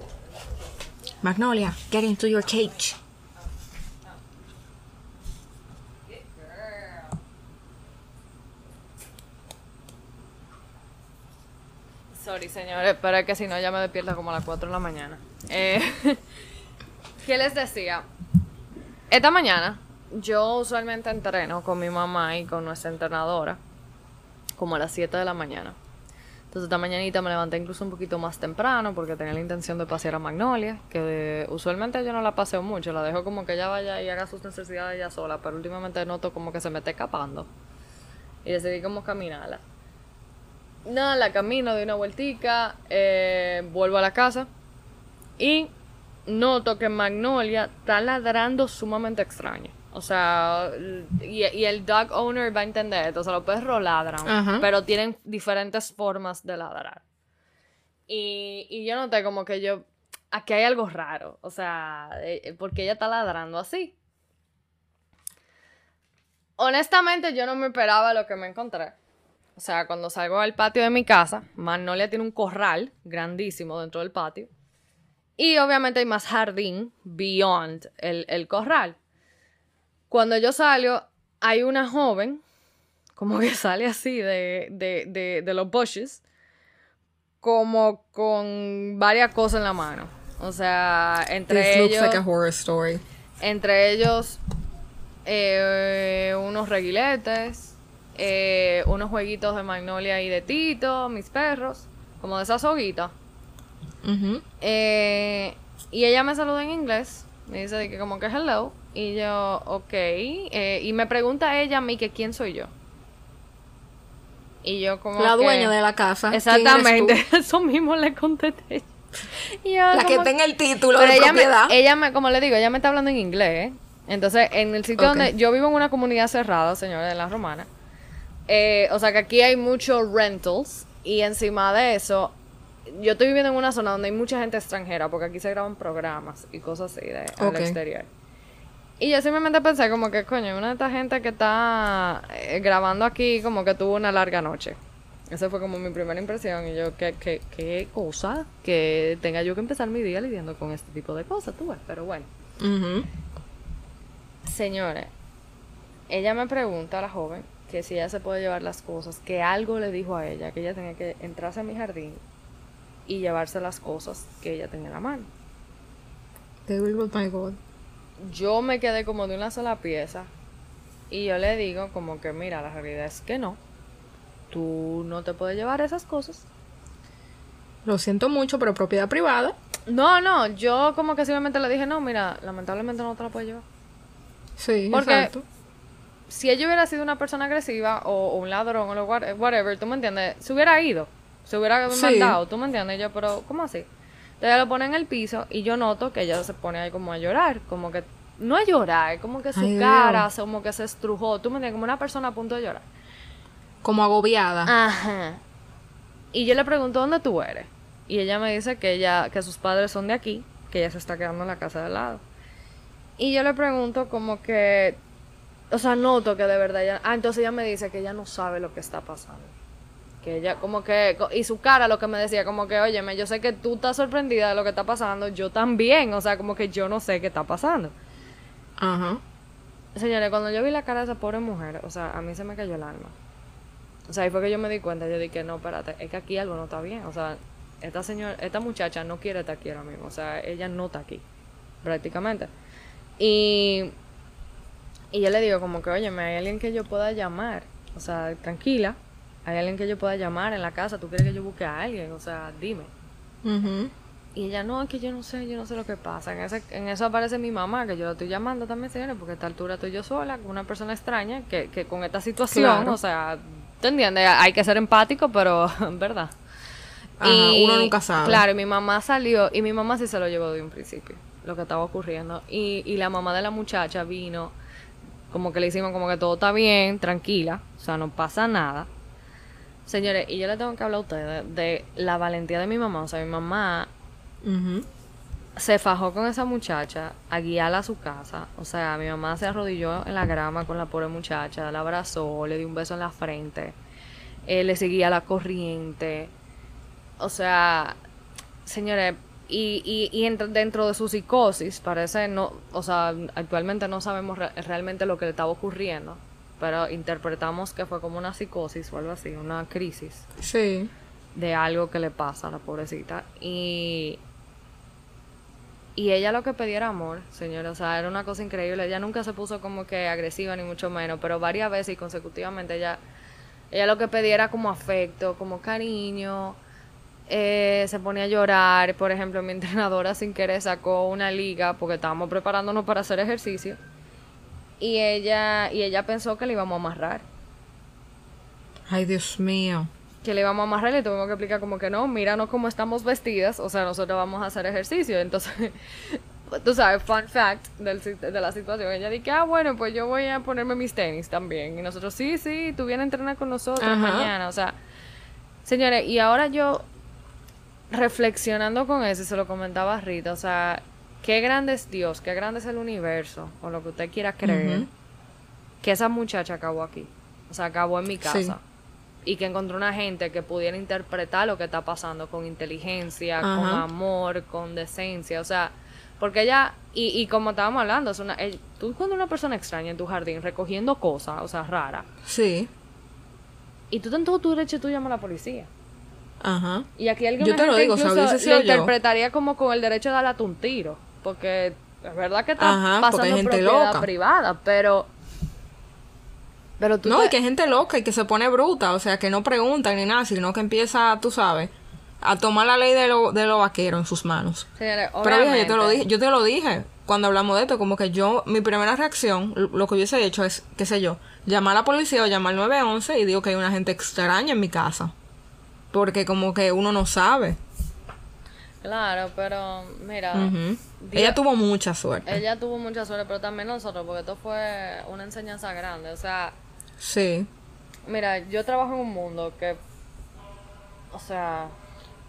Magnolia, get into your cage. Sorry, señores, es que si no ya me despierta como a las 4 de la mañana. Eh, ¿Qué les decía? Esta mañana yo usualmente entreno con mi mamá y con nuestra entrenadora como a las 7 de la mañana. Entonces esta mañanita me levanté incluso un poquito más temprano porque tenía la intención de pasear a Magnolia, que usualmente yo no la paseo mucho, la dejo como que ella vaya y haga sus necesidades ella sola, pero últimamente noto como que se me está escapando. Y decidí como caminarla. Nada, la camino de una vueltica, eh, vuelvo a la casa y noto que Magnolia está ladrando sumamente extraño. O sea, y, y el dog owner va a entender esto. O sea, los perros ladran, Ajá. pero tienen diferentes formas de ladrar. Y, y yo noté como que yo, aquí hay algo raro. O sea, eh, porque ella está ladrando así. Honestamente, yo no me esperaba lo que me encontré. O sea, cuando salgo al patio de mi casa, Magnolia tiene un corral grandísimo dentro del patio. Y obviamente hay más jardín beyond el, el corral. Cuando yo salgo, hay una joven, como que sale así de, de, de, de los bushes, como con varias cosas en la mano. O sea, entre This looks ellos like a horror story. entre ellos eh, unos reguiletes, eh, unos jueguitos de Magnolia y de Tito, mis perros, como de esa soguita. Ujú. Eh, y ella me saluda en inglés, me dice de que como que hello, y yo, ok, eh, y me pregunta ella a mí que quién soy yo. Y yo como La que- dueña de la casa. ¿quién eres Exactamente, eso mismo le contesté. Y yo La que tenga el título pero de ella me, propiedad. ella me, como le digo, ella me está hablando en inglés. ¿eh? Entonces, en el sitio donde yo vivo en una comunidad cerrada, señores, de la romana, Eh, o sea que aquí hay muchos rentals y encima de eso, yo estoy viviendo en una zona donde hay mucha gente extranjera porque aquí se graban programas y cosas así de al exterior. Y yo simplemente pensé como que, coño, una de estas gente que está eh, grabando aquí como que tuvo una larga noche. Esa fue como mi primera impresión y yo, ¿qué, qué, qué cosa que tenga yo que empezar mi día lidiando con este tipo de cosas, tú ves, pero bueno. Señores, ella me pregunta a la joven que si ella se puede llevar las cosas, que algo le dijo a ella, que ella tenía que entrarse a mi jardín y llevarse las cosas que ella tenía en la mano. With my God. Yo me quedé como de una sola pieza y yo le digo como que mira, la realidad es que no. Tú no te puedes llevar esas cosas. Lo siento mucho, pero propiedad privada. No, no, yo como que simplemente le dije, no, mira, lamentablemente no te la puedes llevar. Sí, Porque- exacto. Si ella hubiera sido una persona agresiva o, o un ladrón o lo what- whatever, ¿tú me entiendes? Se hubiera ido, se hubiera Sí. mandado, ¿tú me entiendes? Yo, pero, ¿cómo así? Entonces ella lo pone en el piso y yo noto que ella se pone ahí como a llorar, como que, no a llorar, como que su Ay, cara, se- como que se estrujó, ¿tú me entiendes? Como una persona a punto de llorar. Como agobiada. Ajá. Y yo le pregunto, ¿dónde tú eres? Y ella me dice que ella, que sus padres son de aquí, que ella se está quedando en la casa de al lado. Y yo le pregunto como que, o sea, noto que de verdad ella, ah, entonces ella me dice que ella no sabe lo que está pasando. Que ella como que, y su cara lo que me decía, como que, óyeme, yo sé que tú estás sorprendida de lo que está pasando, yo también, o sea, como que yo no sé qué está pasando. Ajá. Señores, cuando yo vi la cara de esa pobre mujer, o sea, a mí se me cayó el alma. O sea, ahí fue que yo me di cuenta, yo dije, no, espérate, es que aquí algo no está bien. O sea, esta señora, esta muchacha no quiere estar aquí ahora mismo. O sea, ella no está aquí, prácticamente. Y, y yo le digo como que, oye, hay alguien que yo pueda llamar. O sea, tranquila, hay alguien que yo pueda llamar en la casa. ¿Tú quieres que yo busque a alguien? O sea, dime. Ujú. Y ella, no, es que yo no sé, yo no sé lo que pasa. En, ese, en eso aparece mi mamá, que yo la estoy llamando también, señores, porque a esta altura estoy yo sola, con una persona extraña, que, que con esta situación, Claro. o sea, ¿te entiendes? Hay que ser empático, pero, ¿verdad? Ajá, uno nunca sabe. Claro, y mi mamá salió, y mi mamá sí se lo llevó de un principio, lo que estaba ocurriendo. Y, y la mamá de la muchacha vino, como que le hicimos como que todo está bien, tranquila, o sea, no pasa nada. Señores, y yo le tengo que hablar a ustedes de la valentía de mi mamá. O sea, mi mamá se fajó con esa muchacha a guiarla a su casa. O sea, mi mamá se arrodilló en la grama con la pobre muchacha, la abrazó, le dio un beso en la frente, eh, le seguía la corriente. O sea, señores, y, y, y ent- dentro de su psicosis, parece no, o sea, actualmente no sabemos re- realmente lo que le estaba ocurriendo, pero interpretamos que fue como una psicosis o algo así, una crisis Sí. de algo que le pasa a la pobrecita. Y, y ella lo que pedía era amor, señora. O sea, era una cosa increíble. Ella nunca se puso como que agresiva, ni mucho menos, pero varias veces y consecutivamente ella, ella lo que pedía era como afecto, como cariño. Eh, se ponía a llorar. Por ejemplo, mi entrenadora sin querer sacó una liga porque estábamos preparándonos para hacer ejercicio. Y ella, y ella pensó que le íbamos a amarrar Ay, Dios mío. que le íbamos a amarrar y le tuvimos que explicar como que no, míranos cómo estamos vestidas, o sea, nosotros vamos a hacer ejercicio. Entonces, tú sabes, fun fact del de la situación. Ella dice, ah, bueno, pues yo voy a ponerme mis tenis también. Y nosotros, sí, sí, tú vienes a entrenar con nosotros Ajá. mañana. O sea, señores, y ahora yo reflexionando con eso, y se lo comentaba a Rita, o sea, qué grande es Dios, qué grande es el universo, o lo que usted quiera creer, que esa muchacha acabó aquí, o sea, acabó en mi casa. Sí. Y que encontró una gente que pudiera interpretar lo que está pasando con inteligencia, con amor, con decencia, o sea, porque ella, y, y como estábamos hablando, es una, ell- tú cuando una persona extraña en tu jardín recogiendo cosas, o sea, raras, Sí. y tú en todo tu derecho tú llamas a la policía. Ajá. Y aquí alguien Yo te lo digo, o sea, hubiese sido lo yo. interpretaría como con el derecho de darle a un tiro. Porque es verdad que está Ajá, pasando hay gente propiedad loca. privada, pero. Pero tú. No, te- y que hay gente loca y que se pone bruta, o sea, que no pregunta ni nada, sino que empieza, tú sabes, a tomar la ley de los de los vaqueros en sus manos. Pero yo te lo dije, yo te lo dije cuando hablamos de esto, como que yo, mi primera reacción, lo que hubiese hecho es, qué sé yo, llamar a la policía o llamar al 911 y digo que hay una gente extraña en mi casa. Porque como que uno no sabe. Claro, pero mira. Dios- Ella tuvo mucha suerte. ella tuvo mucha suerte, pero también nosotros, porque esto fue una enseñanza grande. O sea, Sí. mira, yo trabajo en un mundo que, o sea,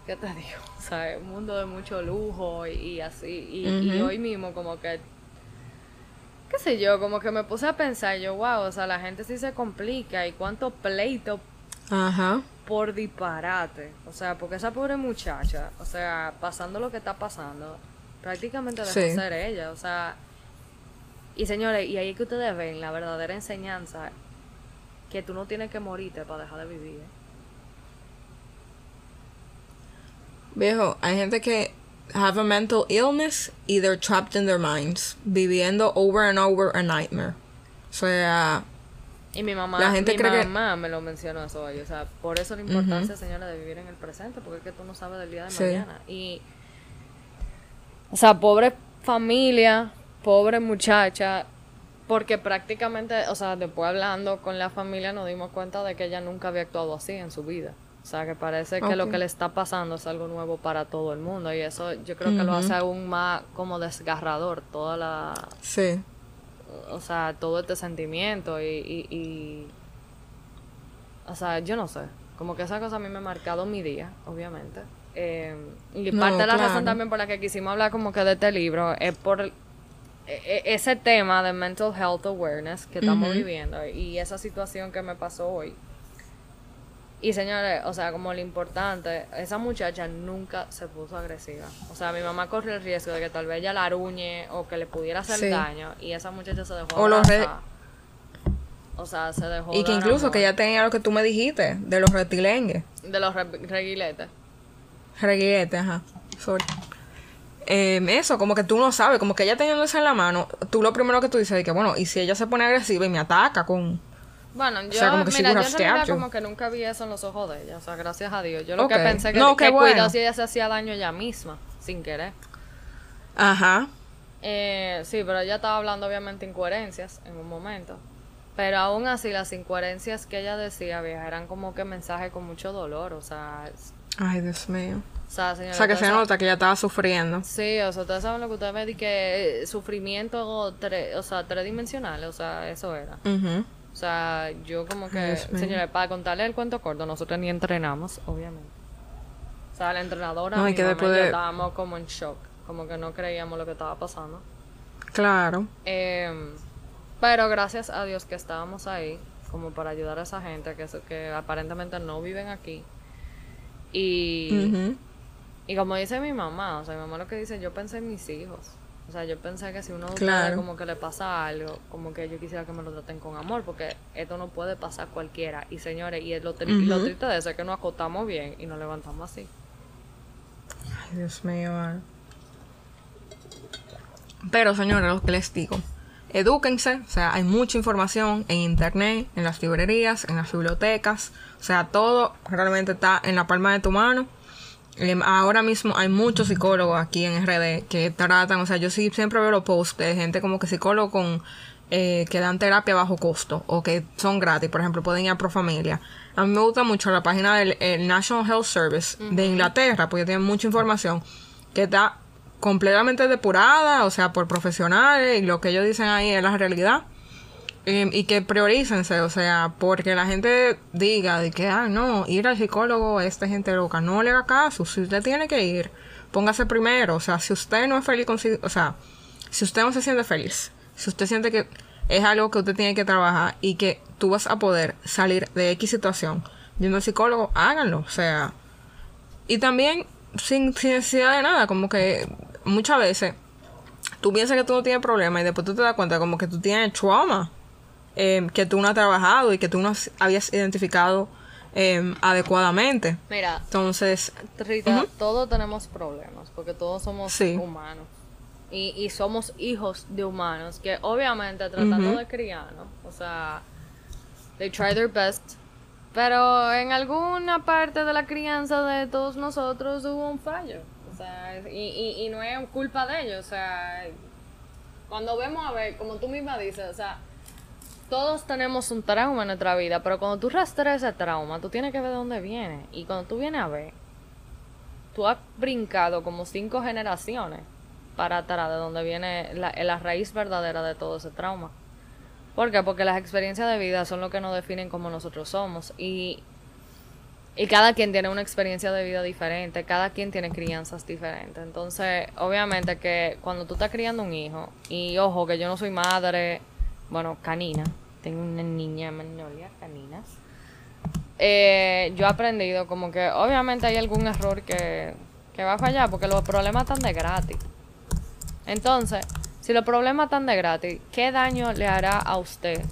¿qué te digo? O sea, un mundo de mucho lujo y, así, y, y hoy mismo como que qué sé yo, como que me puse a pensar, yo, wow, o sea, la gente sí se complica y cuánto pleito Ajá. Por disparate. O sea, porque esa pobre muchacha, o sea, pasando lo que está pasando, prácticamente dejó de ser ella. O sea, y señores, y ahí es que ustedes ven la verdadera enseñanza que tú no tienes que morirte para dejar de vivir. ¿eh? Viejo, hay gente que have a mental illness y they're trapped in their minds, viviendo over and over a nightmare. O sea, y mi mamá, la gente mi mamá me lo mencionó eso hoy, o sea, por eso la importancia, señora, de vivir en el presente, porque es que tú no sabes del día de mañana. Y, o sea, pobre familia, pobre muchacha, porque prácticamente, o sea, después hablando con la familia nos dimos cuenta de que ella nunca había actuado así en su vida. O sea, que parece que lo que le está pasando es algo nuevo para todo el mundo y eso yo creo que lo hace aún más como desgarrador toda la... Sí. O sea, todo este sentimiento y... y, o sea, yo no sé. Como que esa cosa a mí me ha marcado mi día, obviamente. Eh, y parte de la razón también por la que quisimos hablar como que de este libro es por e, e, ese tema de mental health awareness que estamos viviendo y esa situación que me pasó hoy y señores, o sea, como lo importante, esa muchacha nunca se puso agresiva. O sea, mi mamá corrió el riesgo de que tal vez ella la aruñe o que le pudiera hacer daño y esa muchacha se dejó o los O sea, se dejó Y que incluso que ella tenía lo que tú me dijiste, de los reptilengues. De los reguiletes. Reguiletes, ajá. Sorry. Eh, eso, como que tú no sabes, como que ella teniendo eso en la mano, tú lo primero que tú dices es que, bueno, y si ella se pone agresiva y me ataca con bueno, yo, como que mira, yo como que nunca vi eso en los ojos de ella, o sea, gracias a Dios. Yo lo que pensé que, no, que cuidado si ella se hacía daño ella misma, sin querer. Ajá. Eh, sí, pero ella estaba hablando obviamente incoherencias en un momento. Pero aún así las incoherencias que ella decía, vieja, eran como que mensajes con mucho dolor, o sea... Ay, Dios mío. O sea, señora, o sea, que se nota que ella estaba sufriendo. Sí, o sea, ustedes saben lo que ustedes me di que sufrimiento, o sea, tridimensional, o sea, eso era. Uh sea, yo como que, señores, para contarle el cuento corto, nosotros ni entrenamos, obviamente. O sea, la entrenadora no, y que después estábamos como en shock, como que no creíamos lo que estaba pasando. Claro. Eh, pero gracias a Dios que estábamos ahí, como para ayudar a esa gente que, que aparentemente no viven aquí. Y, y como dice mi mamá, o sea, mi mamá lo que dice, yo pensé en mis hijos. O sea, yo pensé que si uno claro. como que le pasa algo, como que yo quisiera que me lo traten con amor, porque esto no puede pasar cualquiera. Y señores, y, lo, lo triste de eso es que nos acotamos bien y nos levantamos así. Ay, Dios mío. Pero señores, lo que les digo, edúquense, o sea, hay mucha información en internet, en las librerías, en las bibliotecas, o sea, todo realmente está en la palma de tu mano Em, ahora mismo hay muchos psicólogos aquí en RD que tratan, o sea, yo sí siempre veo los posts de gente como que psicólogo con eh, que dan terapia bajo costo o que son gratis, por ejemplo, pueden ir a Profamilia. A mí me gusta mucho la página del National Health Service de Inglaterra, porque tienen mucha información que está completamente depurada, o sea, por profesionales y lo que ellos dicen ahí es la realidad. Em, y que priorícense, o sea, porque la gente diga de que, ah, no, ir al psicólogo, esta gente loca, no le haga caso, si usted tiene que ir, póngase primero, o sea, si usted no es feliz consigo, o sea, si usted no se siente feliz, si usted siente que es algo que usted tiene que trabajar y que tú vas a poder salir de X situación yendo al psicólogo, háganlo, o sea, y también sin, sin necesidad de nada, como que muchas veces tú piensas que tú no tienes problema y después tú te das cuenta como que tú tienes trauma Em, que tú no has trabajado y que tú no habías identificado em, adecuadamente. Mira, entonces, Rita, todos tenemos problemas porque todos somos humanos. Y, y, somos hijos de humanos que obviamente tratando de criarnos, o sea, they try their best, pero en alguna parte de la crianza de todos nosotros hubo un fallo, o sea, y, y, y no es culpa de ellos, o sea, cuando vemos a ver, como tú misma dices, o sea, todos tenemos un trauma en nuestra vida, pero cuando tú rastreas ese trauma, tú tienes que ver de dónde viene. Y cuando tú vienes a ver, tú has brincado como cinco generaciones para atrás de dónde viene la, la raíz verdadera de todo ese trauma. ¿Por qué? Porque las experiencias de vida son lo que nos definen como nosotros somos. Y, y cada quien tiene una experiencia de vida diferente, cada quien tiene crianzas diferentes. Entonces, obviamente que cuando tú estás criando un hijo, y ojo, que yo no soy madre, bueno, canina, tengo una niña magnolia, caninas. Eh, yo he aprendido como que obviamente hay algún error que, que va a fallar porque los problemas están de gratis. Entonces, si los problemas están de gratis, ¿qué daño le hará a usted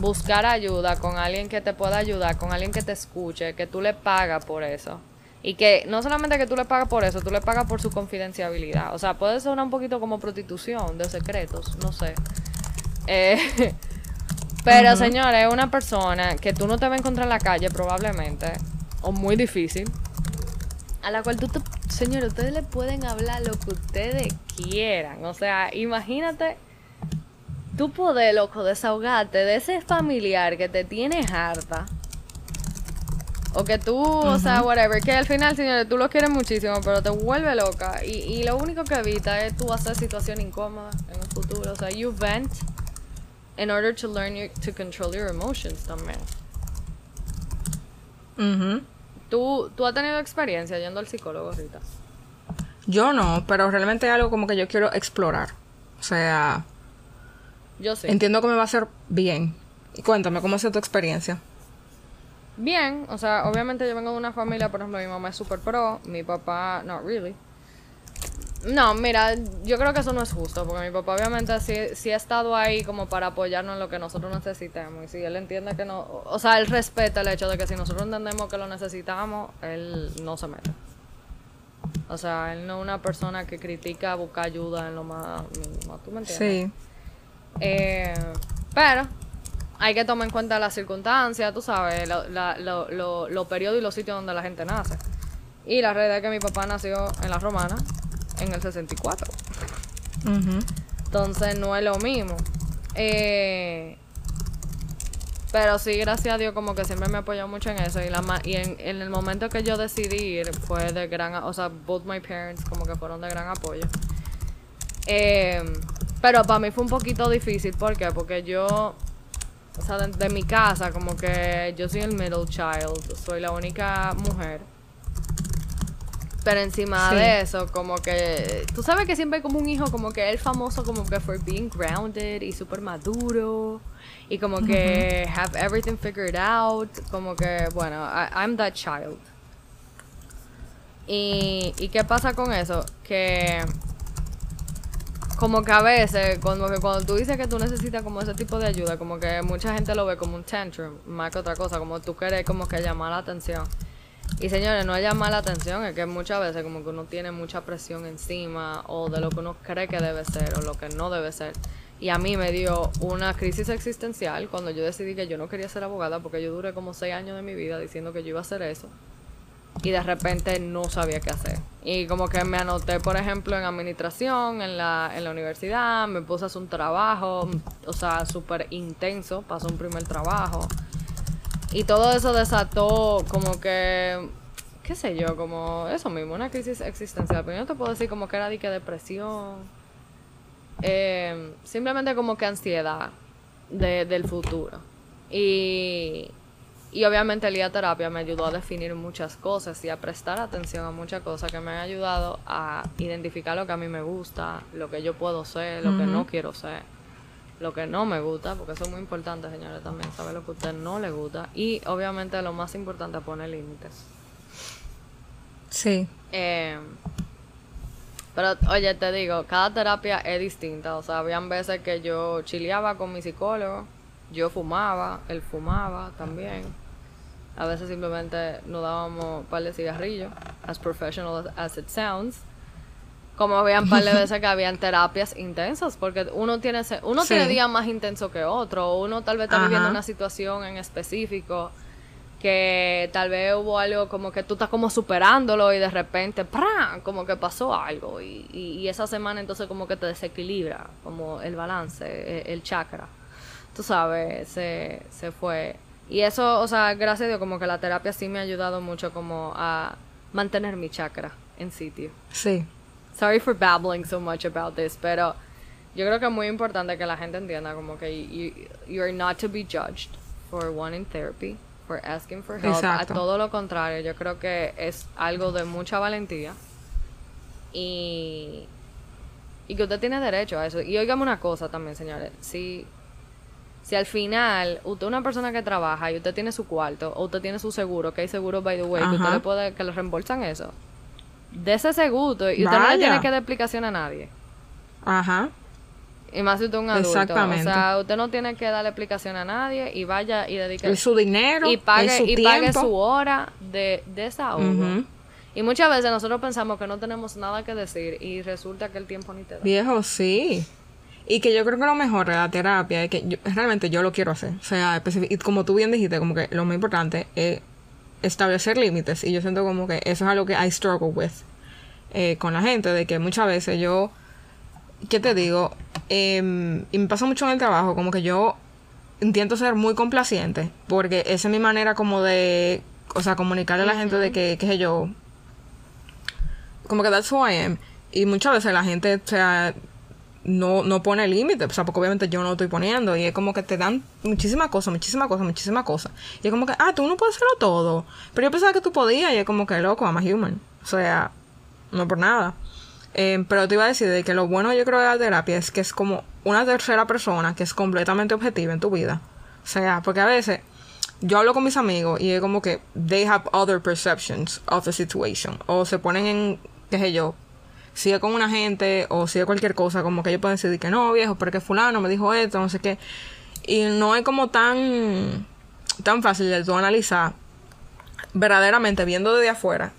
buscar ayuda con alguien que te pueda ayudar, con alguien que te escuche, que tú le pagas por eso? Y que no solamente que tú le pagas por eso, tú le pagas por su confidencialidad. O sea, puede sonar un poquito como prostitución de secretos, no sé. Eh, pero señores, es una persona que tú no te vas a encontrar en la calle probablemente, o muy difícil, a la cual tú, te, señores, ustedes le pueden hablar lo que ustedes quieran. O sea, imagínate tú poder, loco, desahogarte de ese familiar que te tiene harta. O que tú, o sea, whatever, que al final, señores, tú lo quieres muchísimo, pero te vuelve loca. Y, y lo único que evita es tú hacer situación incómoda en el futuro. O sea, you vent in order to learn you, to control your emotions también. ¿Tú, ¿Tú has tenido experiencia yendo al psicólogo ahorita? Yo no, pero realmente es algo como que yo quiero explorar. O sea, yo sí. Entiendo que me va a hacer bien. Cuéntame, ¿cómo ha sido tu experiencia? Bien, o sea, obviamente yo vengo de una familia, por ejemplo, mi mamá es super pro, mi papá, not really. No, mira, yo creo que eso no es justo, porque mi papá obviamente sí, sí, ha estado ahí como para apoyarnos en lo que nosotros necesitemos. Y si él entiende que no, o sea, él respeta el hecho de que si nosotros entendemos que lo necesitamos, él no se mete. O sea, él no es una persona que critica buscar ayuda en lo más mínimo, ¿tú me entiendes? Sí. Eh, pero hay que tomar en cuenta las circunstancias, tú sabes, los periodos y los sitios donde la gente nace. Y la realidad es que mi papá nació en la romana en el 64. Entonces no es lo mismo. Eh, pero sí, gracias a Dios, como que siempre me apoyó mucho en eso. Y, la y en, el momento que yo decidí ir, fue de gran. O sea, both my parents, como que fueron de gran apoyo. Eh, pero para mí fue un poquito difícil. ¿Por qué? Porque yo. O sea, de mi casa, como que yo soy el middle child. Soy la única mujer. Pero encima de eso, como que. Tú sabes que siempre hay como un hijo, como que es famoso, como que for being grounded y súper maduro. Y como que have everything figured out. Como que, bueno, I'm that child. Y, ¿Y qué pasa con eso? Que. Como que a veces, como que cuando tú dices que tú necesitas como ese tipo de ayuda, como que mucha gente lo ve como un tantrum, más que otra cosa, como tú quieres como que llamar la atención. Y señores, no es llamar la atención, es que muchas veces como que uno tiene mucha presión encima o de lo que uno cree que debe ser o lo que no debe ser. Y a mí me dio una crisis existencial cuando yo decidí que yo no quería ser abogada porque yo duré como seis años de mi vida diciendo que yo iba a hacer eso. Y de repente no sabía qué hacer. Y como que me anoté, por ejemplo, en administración, en la, en la universidad, me puse a hacer un trabajo, o sea, súper intenso, pasó un primer trabajo. Y todo eso desató como que, qué sé yo, como eso mismo, una crisis existencial. Pero yo no te puedo decir como que era de que depresión. Eh, simplemente como que ansiedad del futuro. Y, y obviamente el terapia me ayudó a definir muchas cosas y a prestar atención a muchas cosas que me han ayudado a identificar lo que a mí me gusta, lo que yo puedo ser, lo que no quiero ser lo que no me gusta, porque eso es muy importante, señores, también, saber lo que a usted no le gusta. Y obviamente lo más importante es poner límites. Sí. Eh, pero oye, te digo, cada terapia es distinta. O sea, habían veces que yo chileaba con mi psicólogo, yo fumaba, él fumaba también. A veces simplemente nos dábamos un par de cigarrillos, as professional as it sounds como habían un par de veces que habían terapias intensas, porque uno tiene uno tiene días más intensos que otro, uno tal vez está viviendo una situación en específico que tal vez hubo algo como que tú estás como superándolo y de repente ¡pram! como que pasó algo y, y, esa semana entonces como que te desequilibra como el balance, el, el chakra, tú sabes, se, se fue. Y eso, o sea, gracias a Dios como que la terapia sí me ha ayudado mucho como a mantener mi chakra en sitio. Sí. Sorry for babbling so much about this, pero yo creo que es muy importante que la gente entienda como que you, you are not to be judged for wanting therapy, for asking for help. A todo lo contrario, yo creo que es algo de mucha valentía. Y, y que usted tiene derecho a eso. Y oígame una cosa también, señores. Si, si al final usted es una persona que trabaja y usted tiene su cuarto o usted tiene su seguro, que hay seguro, by the way, que usted le puede, que le reembolsan eso. De ese seguro y usted no le tiene que dar explicación a nadie. Ajá. Y más si usted es un adulto. Exactamente. O sea, usted no tiene que darle explicación a nadie y vaya y dedique... su dinero, y pague, y pague su hora de, de esa hora. Y muchas veces nosotros pensamos que no tenemos nada que decir y resulta que el tiempo ni te da. Viejo, sí. Y que yo creo que lo mejor de la terapia es que realmente yo lo quiero hacer. O sea, y como tú bien dijiste, como que lo más importante es establecer límites. Y yo siento como que eso es algo que I struggle with eh, con la gente, de que muchas veces yo, ¿qué te digo? Em, y me pasa mucho en el trabajo, como que yo intento ser muy complaciente, porque esa es mi manera como de, o sea, comunicarle a la gente de que, qué sé yo, como que that's who I am. Y muchas veces la gente, o sea, no, no pone límites, o sea, porque obviamente yo no lo estoy poniendo. Y es como que te dan muchísimas cosas, muchísimas cosas, muchísimas cosas. Y es como que, ah, tú no puedes hacerlo todo. Pero yo pensaba que tú podías, y es como que, loco, I'm a human. O sea, no por nada. Eh, pero te iba a decir de que lo bueno yo creo de la terapia es que es como una tercera persona que es completamente objetiva en tu vida. O sea, porque a veces yo hablo con mis amigos y es como que they have other perceptions of the situation. O se ponen en, qué sé yo, si es con una gente o si es cualquier cosa, como que ellos pueden decir que no, viejo, porque fulano me dijo esto, no sé qué. Y no es como tan, tan fácil de tú analizar verdaderamente viendo desde afuera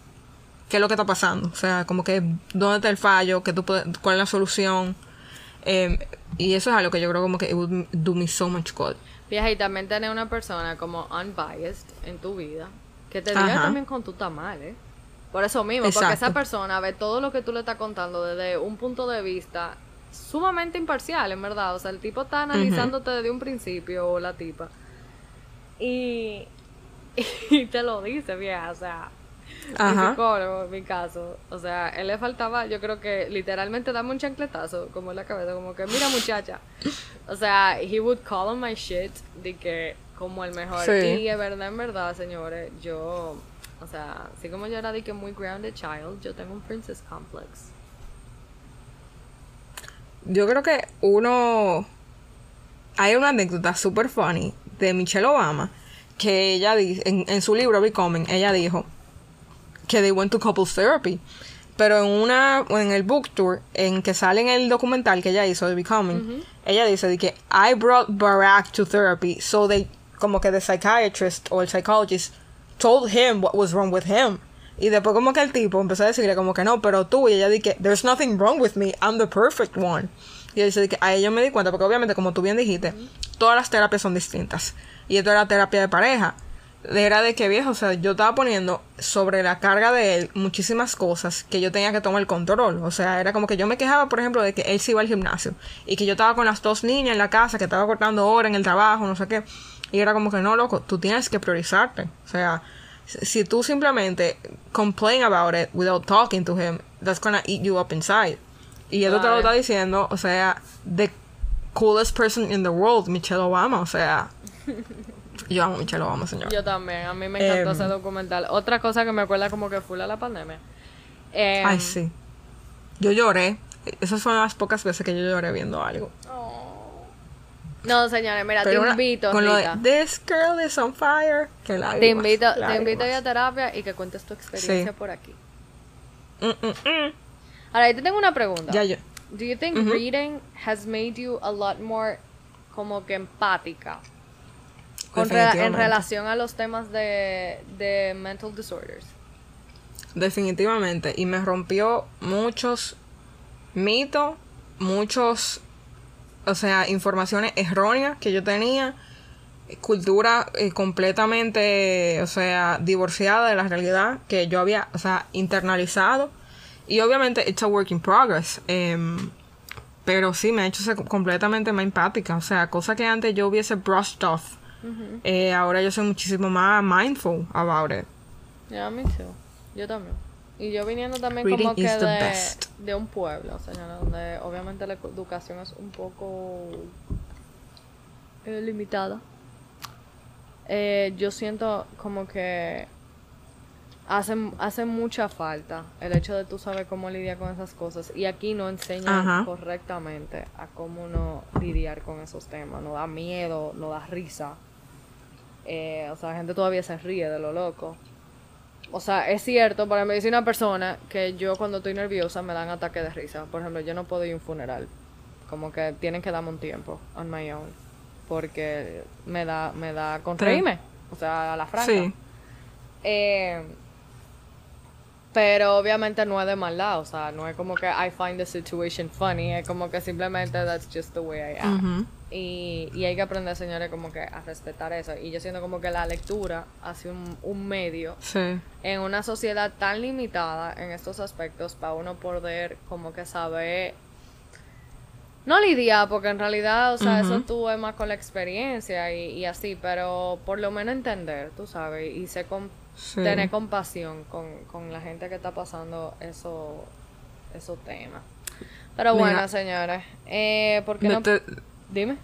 qué es lo que está pasando. O sea, como que dónde está el fallo, tú puedes, cuál es la solución. Em, y eso es algo que yo creo como que it would do me so much good. Vieja, y también tener una persona como unbiased en tu vida que te diga también con tu mal, ¿eh? Por eso mismo, porque esa persona ve todo lo que tú le estás contando desde un punto de vista sumamente imparcial, en verdad. O sea, el tipo está analizándote desde un principio, o la tipa. Y, y te lo dice, vieja, o sea, Ajá. psicólogo, en mi caso. O sea, él le faltaba, yo creo que literalmente dame un chancletazo, como en la cabeza, como que, mira muchacha. O sea, he would call on my shit de que como el mejor. Y es verdad, en verdad, señores, yo, o sea, así como yo era de que muy grounded child, yo tengo un princess complex. Yo creo que uno... Hay una anécdota super funny de Michelle Obama que ella dice, en, en su libro Becoming, ella dijo que they went to couples therapy. Pero en una, en el book tour, en que sale en el documental que ella hizo de Becoming, ella dice de que I brought Barack to therapy, so they, como que the psychiatrist o el psychologist told him what was wrong with him. Y después como que el tipo empezó a decirle como que no, pero tú, y ella que there's nothing wrong with me, I'm the perfect one. Y él dice que a ella me di cuenta, porque obviamente como tú bien dijiste, todas las terapias son distintas. Y esto era terapia de pareja era de que viejo, o sea, yo estaba poniendo sobre la carga de él muchísimas cosas que yo tenía que tomar el control. O sea, era como que yo me quejaba, por ejemplo, de que él se iba al gimnasio y que yo estaba con las dos niñas en la casa, que estaba cortando horas en el trabajo, no sé qué. Y era como que no, loco, tú tienes que priorizarte. O sea, si tú simplemente complain about it without talking to him, that's gonna eat you up inside. Y eso te lo está diciendo, o sea, the coolest person in the world, Michelle Obama, o sea. Yo amo Michelle Obama, señor. Yo también, a mí me encantó ese em, documental. Otra cosa que me acuerda como que fue la pandemia. Em, ay, sí. Yo lloré. Esas son las pocas veces que yo lloré viendo algo. Oh. No, señores, mira, te invito. Con lo de This girl is on fire. Que te invito, te invito a ir a terapia y que cuentes tu experiencia por aquí. Mm, mm, mm. Ahora, yo te tengo una pregunta. Ya yo. Do you think reading has made you a lot more como que empática en relación a los temas de, de mental disorders. Definitivamente. Y me rompió muchos mitos, muchos, o sea, informaciones erróneas que yo tenía, cultura eh, completamente, o sea, divorciada de la realidad que yo había, o sea, internalizado. Y obviamente, it's a work in progress. Em, pero sí me ha hecho ser completamente más empática. O sea, cosa que antes yo hubiese brushed off eh, ahora yo soy muchísimo más mindful about it. Yeah, me too. Yo también. Y yo viniendo también Reading como que de, de un pueblo, señora, donde obviamente la educación es un poco eh, limitada. Eh, yo siento como que hace, hace mucha falta el hecho de tú saber cómo lidiar con esas cosas. Y aquí no enseñan Ajá. correctamente a cómo no lidiar con esos temas. No da miedo, no da risa. Eh, o sea, la gente todavía se ríe de lo loco. O sea, es cierto, para mí decir una persona que yo cuando estoy nerviosa me dan ataques de risa. Por ejemplo, yo no puedo ir a un funeral. Como que tienen que darme un tiempo on my own. Porque me da, me da con reírme. O sea, a la franca. Sí. Eh, pero obviamente no es de maldad. O sea, no es como que I find the situation funny. Es como que simplemente that's just the way I am. Y, y hay que aprender, señores, como que a respetar eso. Y yo siento como que la lectura hace un, un medio Sí. en una sociedad tan limitada en estos aspectos para uno poder como que saber no lidiar porque en realidad o sea eso tú es más con la experiencia y, y así pero por lo menos entender tú sabes y Sí. tener compasión con, con la gente que está pasando eso esos temas pero Mira, bueno señores eh, ¿por qué Me no? te, dime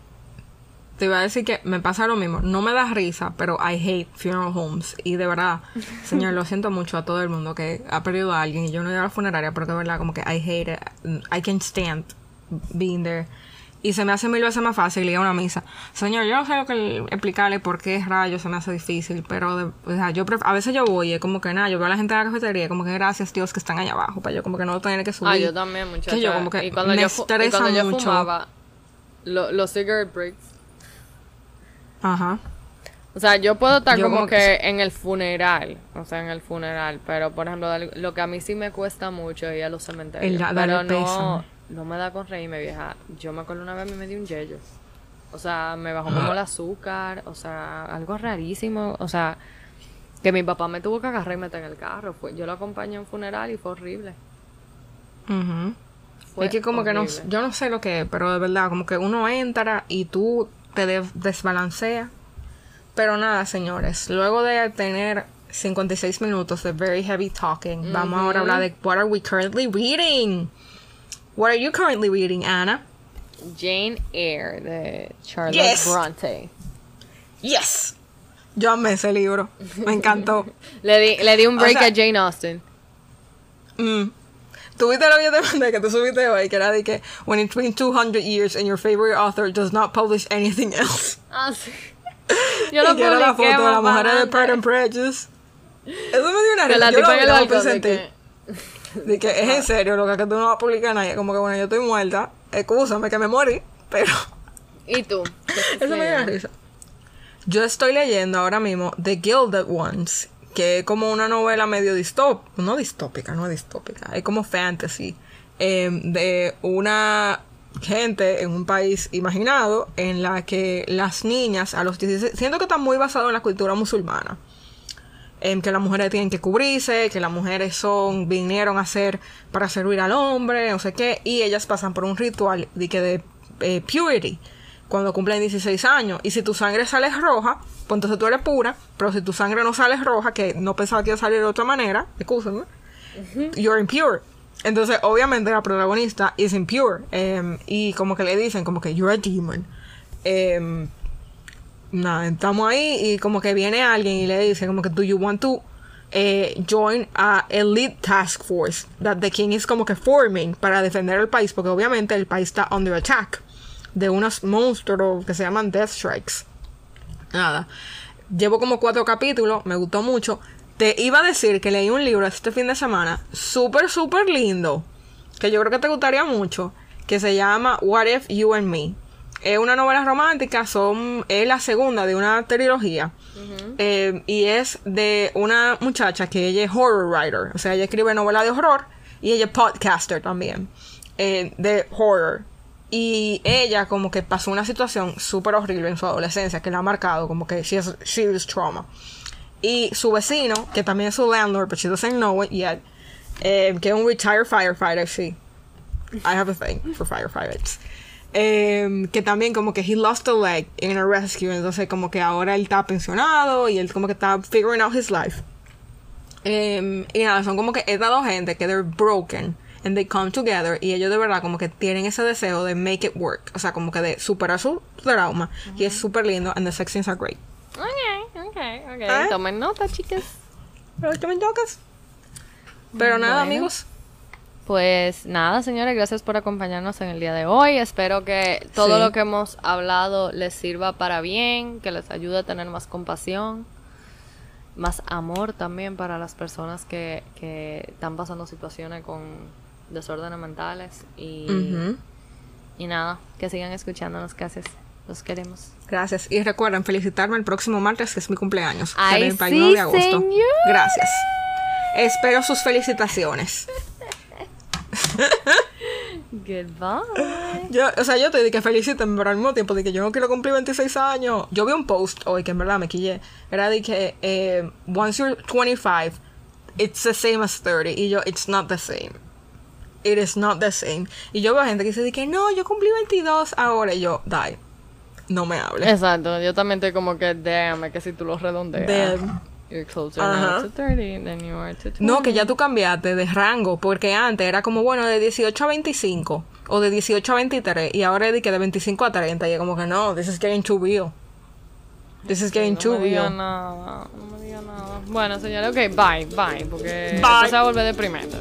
te iba a decir que me pasa lo mismo. No me da risa, pero I hate funeral homes. Y de verdad, señor, lo siento mucho a todo el mundo que ha perdido a alguien y yo no he ido a la funeraria, porque de verdad, como que I hate it. I can't stand being there. Y se me hace mil veces más fácil ir a una misa. Señor, yo no sé lo que explicarle por qué rayos se me hace difícil, pero de- o sea, yo pref- a veces yo voy y es como que nada, yo veo a la gente en la cafetería, como que gracias Dios que están allá abajo, para yo como que no tener que subir. Ah, yo también, muchacha. Que yo como que y cuando me yo, fu- y estresa cuando yo mucho. fumaba, lo- los cigarette breaks. Ajá. O sea, yo puedo estar Yo como, como que, que- en el funeral, o sea, en el funeral, pero por ejemplo, lo que a mí sí me cuesta mucho es ir a los cementerios. El pero no, no me da con reírme, vieja. Yo me acuerdo una vez a mí me dio un yello. O sea, me bajó como el azúcar, o sea, algo rarísimo, o sea, que mi papá me tuvo que agarrar y meter en el carro. Fue, yo lo acompañé a un funeral y fue horrible. Ujú. Fue es que como que no, yo no sé lo que es, pero de verdad, como que uno entra y tú te de- desbalanceas. Pero nada, señores, luego de tener 56 minutos de very heavy talking, vamos ahora a hablar de what are we currently reading. What are you currently reading, Anna? Jane Eyre de Charlotte Yes. Bronte. Yes. Yo amé ese libro. Me encantó. Le di, le di un O break sea- a Jane Austen. Mm. Tuviste te mandé que tú subiste hoy, que era de que when it's been 200 years and your favorite author does not publish anything else. Ah, sí. Yo lo y que era la foto de la mujer de. Pride and Prejudice. Eso me dio una la risa. Yo lo vi, balcón de que- es en serio, lo que tú no vas a publicar nadie. Como que bueno, yo estoy muerta. Excúsame que me morí. Pero ¿Y tú? eso me dio una risa. Yo estoy leyendo ahora mismo The Gilded Ones. Que es como una novela medio distópica. No distópica, no distópica. Es como fantasy. eh, de una gente en un país imaginado en la que las niñas a los 16 siento que está muy basado en la cultura musulmana em, que las mujeres tienen que cubrirse, que las mujeres son, vinieron a ser para servir al hombre, no sé qué, y ellas pasan por un ritual de que de eh, purity cuando cumplen 16 años. Y si tu sangre sale roja, pues entonces tú eres pura, pero si tu sangre no sale roja, que no pensaba que iba a salir de otra manera, excúsenme, you're impure. Entonces, obviamente, la protagonista is impure. em, y como que le dicen, como que you're a demon. Em, nada, estamos ahí y como que viene alguien y le dice como que do you want to eh, join a elite task force that the king is como que forming para defender el país porque obviamente el país está under attack de unos monstruos que se llaman death strikes nada llevo como cuatro capítulos me gustó mucho te iba a decir que leí un libro este fin de semana súper súper lindo que yo creo que te gustaría mucho que se llama What If You and Me es una novela romántica, son, es la segunda de una trilogía. Eh, y es de una muchacha que ella es horror writer. O sea, ella escribe novela de horror y ella es podcaster también. eh, de horror. Y ella como que pasó una situación súper horrible en su adolescencia que la ha marcado, como que she has serious trauma. Y su vecino, que también es su landlord, but she doesn't know it yet, eh, que es un retired firefighter, sí. I have a thing for firefighters. Eh, que también como que he lost a leg in a rescue, entonces como que ahora él está pensionado y él como que está figuring out his life. Em, y nada, son como que he dado gente que they're broken and they come together y ellos de verdad como que tienen ese deseo de make it work. O sea, como que de superar su trauma. Y es súper lindo and the sex scenes are great. Ok, ok, ok. ¿Ah? Tomen nota, chicas. Pero también tocas. Pero nada, Bueno. amigos. Pues nada, señores, gracias por acompañarnos en el día de hoy. Espero que todo Sí. lo que hemos hablado les sirva para bien, que les ayude a tener más compasión, más amor también para las personas que, que están pasando situaciones con desórdenes mentales. Y, Ujú. y nada, que sigan escuchándonos, gracias. Los queremos. Gracias. Y recuerden felicitarme el próximo martes, que es mi cumpleaños. Ay, 31 sí, de agosto. Gracias. Espero sus felicitaciones. Goodbye. Yo, o sea, yo te dije que feliciten, pero al mismo tiempo de que yo no quiero cumplir 26 años. Yo vi un post hoy que en verdad me quillé. Era de que eh, once you're 25, it's the same as 30. Y yo, it's not the same. It is not the same. Y yo veo gente que dice que no, yo cumplí 22 ahora. Y yo, die. No me hables. Exacto, yo también estoy como que, déjame que si tú lo redondeas. Damn. You're closer Ajá. now to 30 than you are to 20. No, que ya tú cambiaste de rango, porque antes era como, bueno, de 18 a 25 o de 18 a 23 y ahora es de que de 25 a 30 y es como que no, this is getting too real. This is getting no too me diga real. nada, no me diga nada. Bueno, señores, ok, bye, bye, porque Bye. se va a volver deprimente.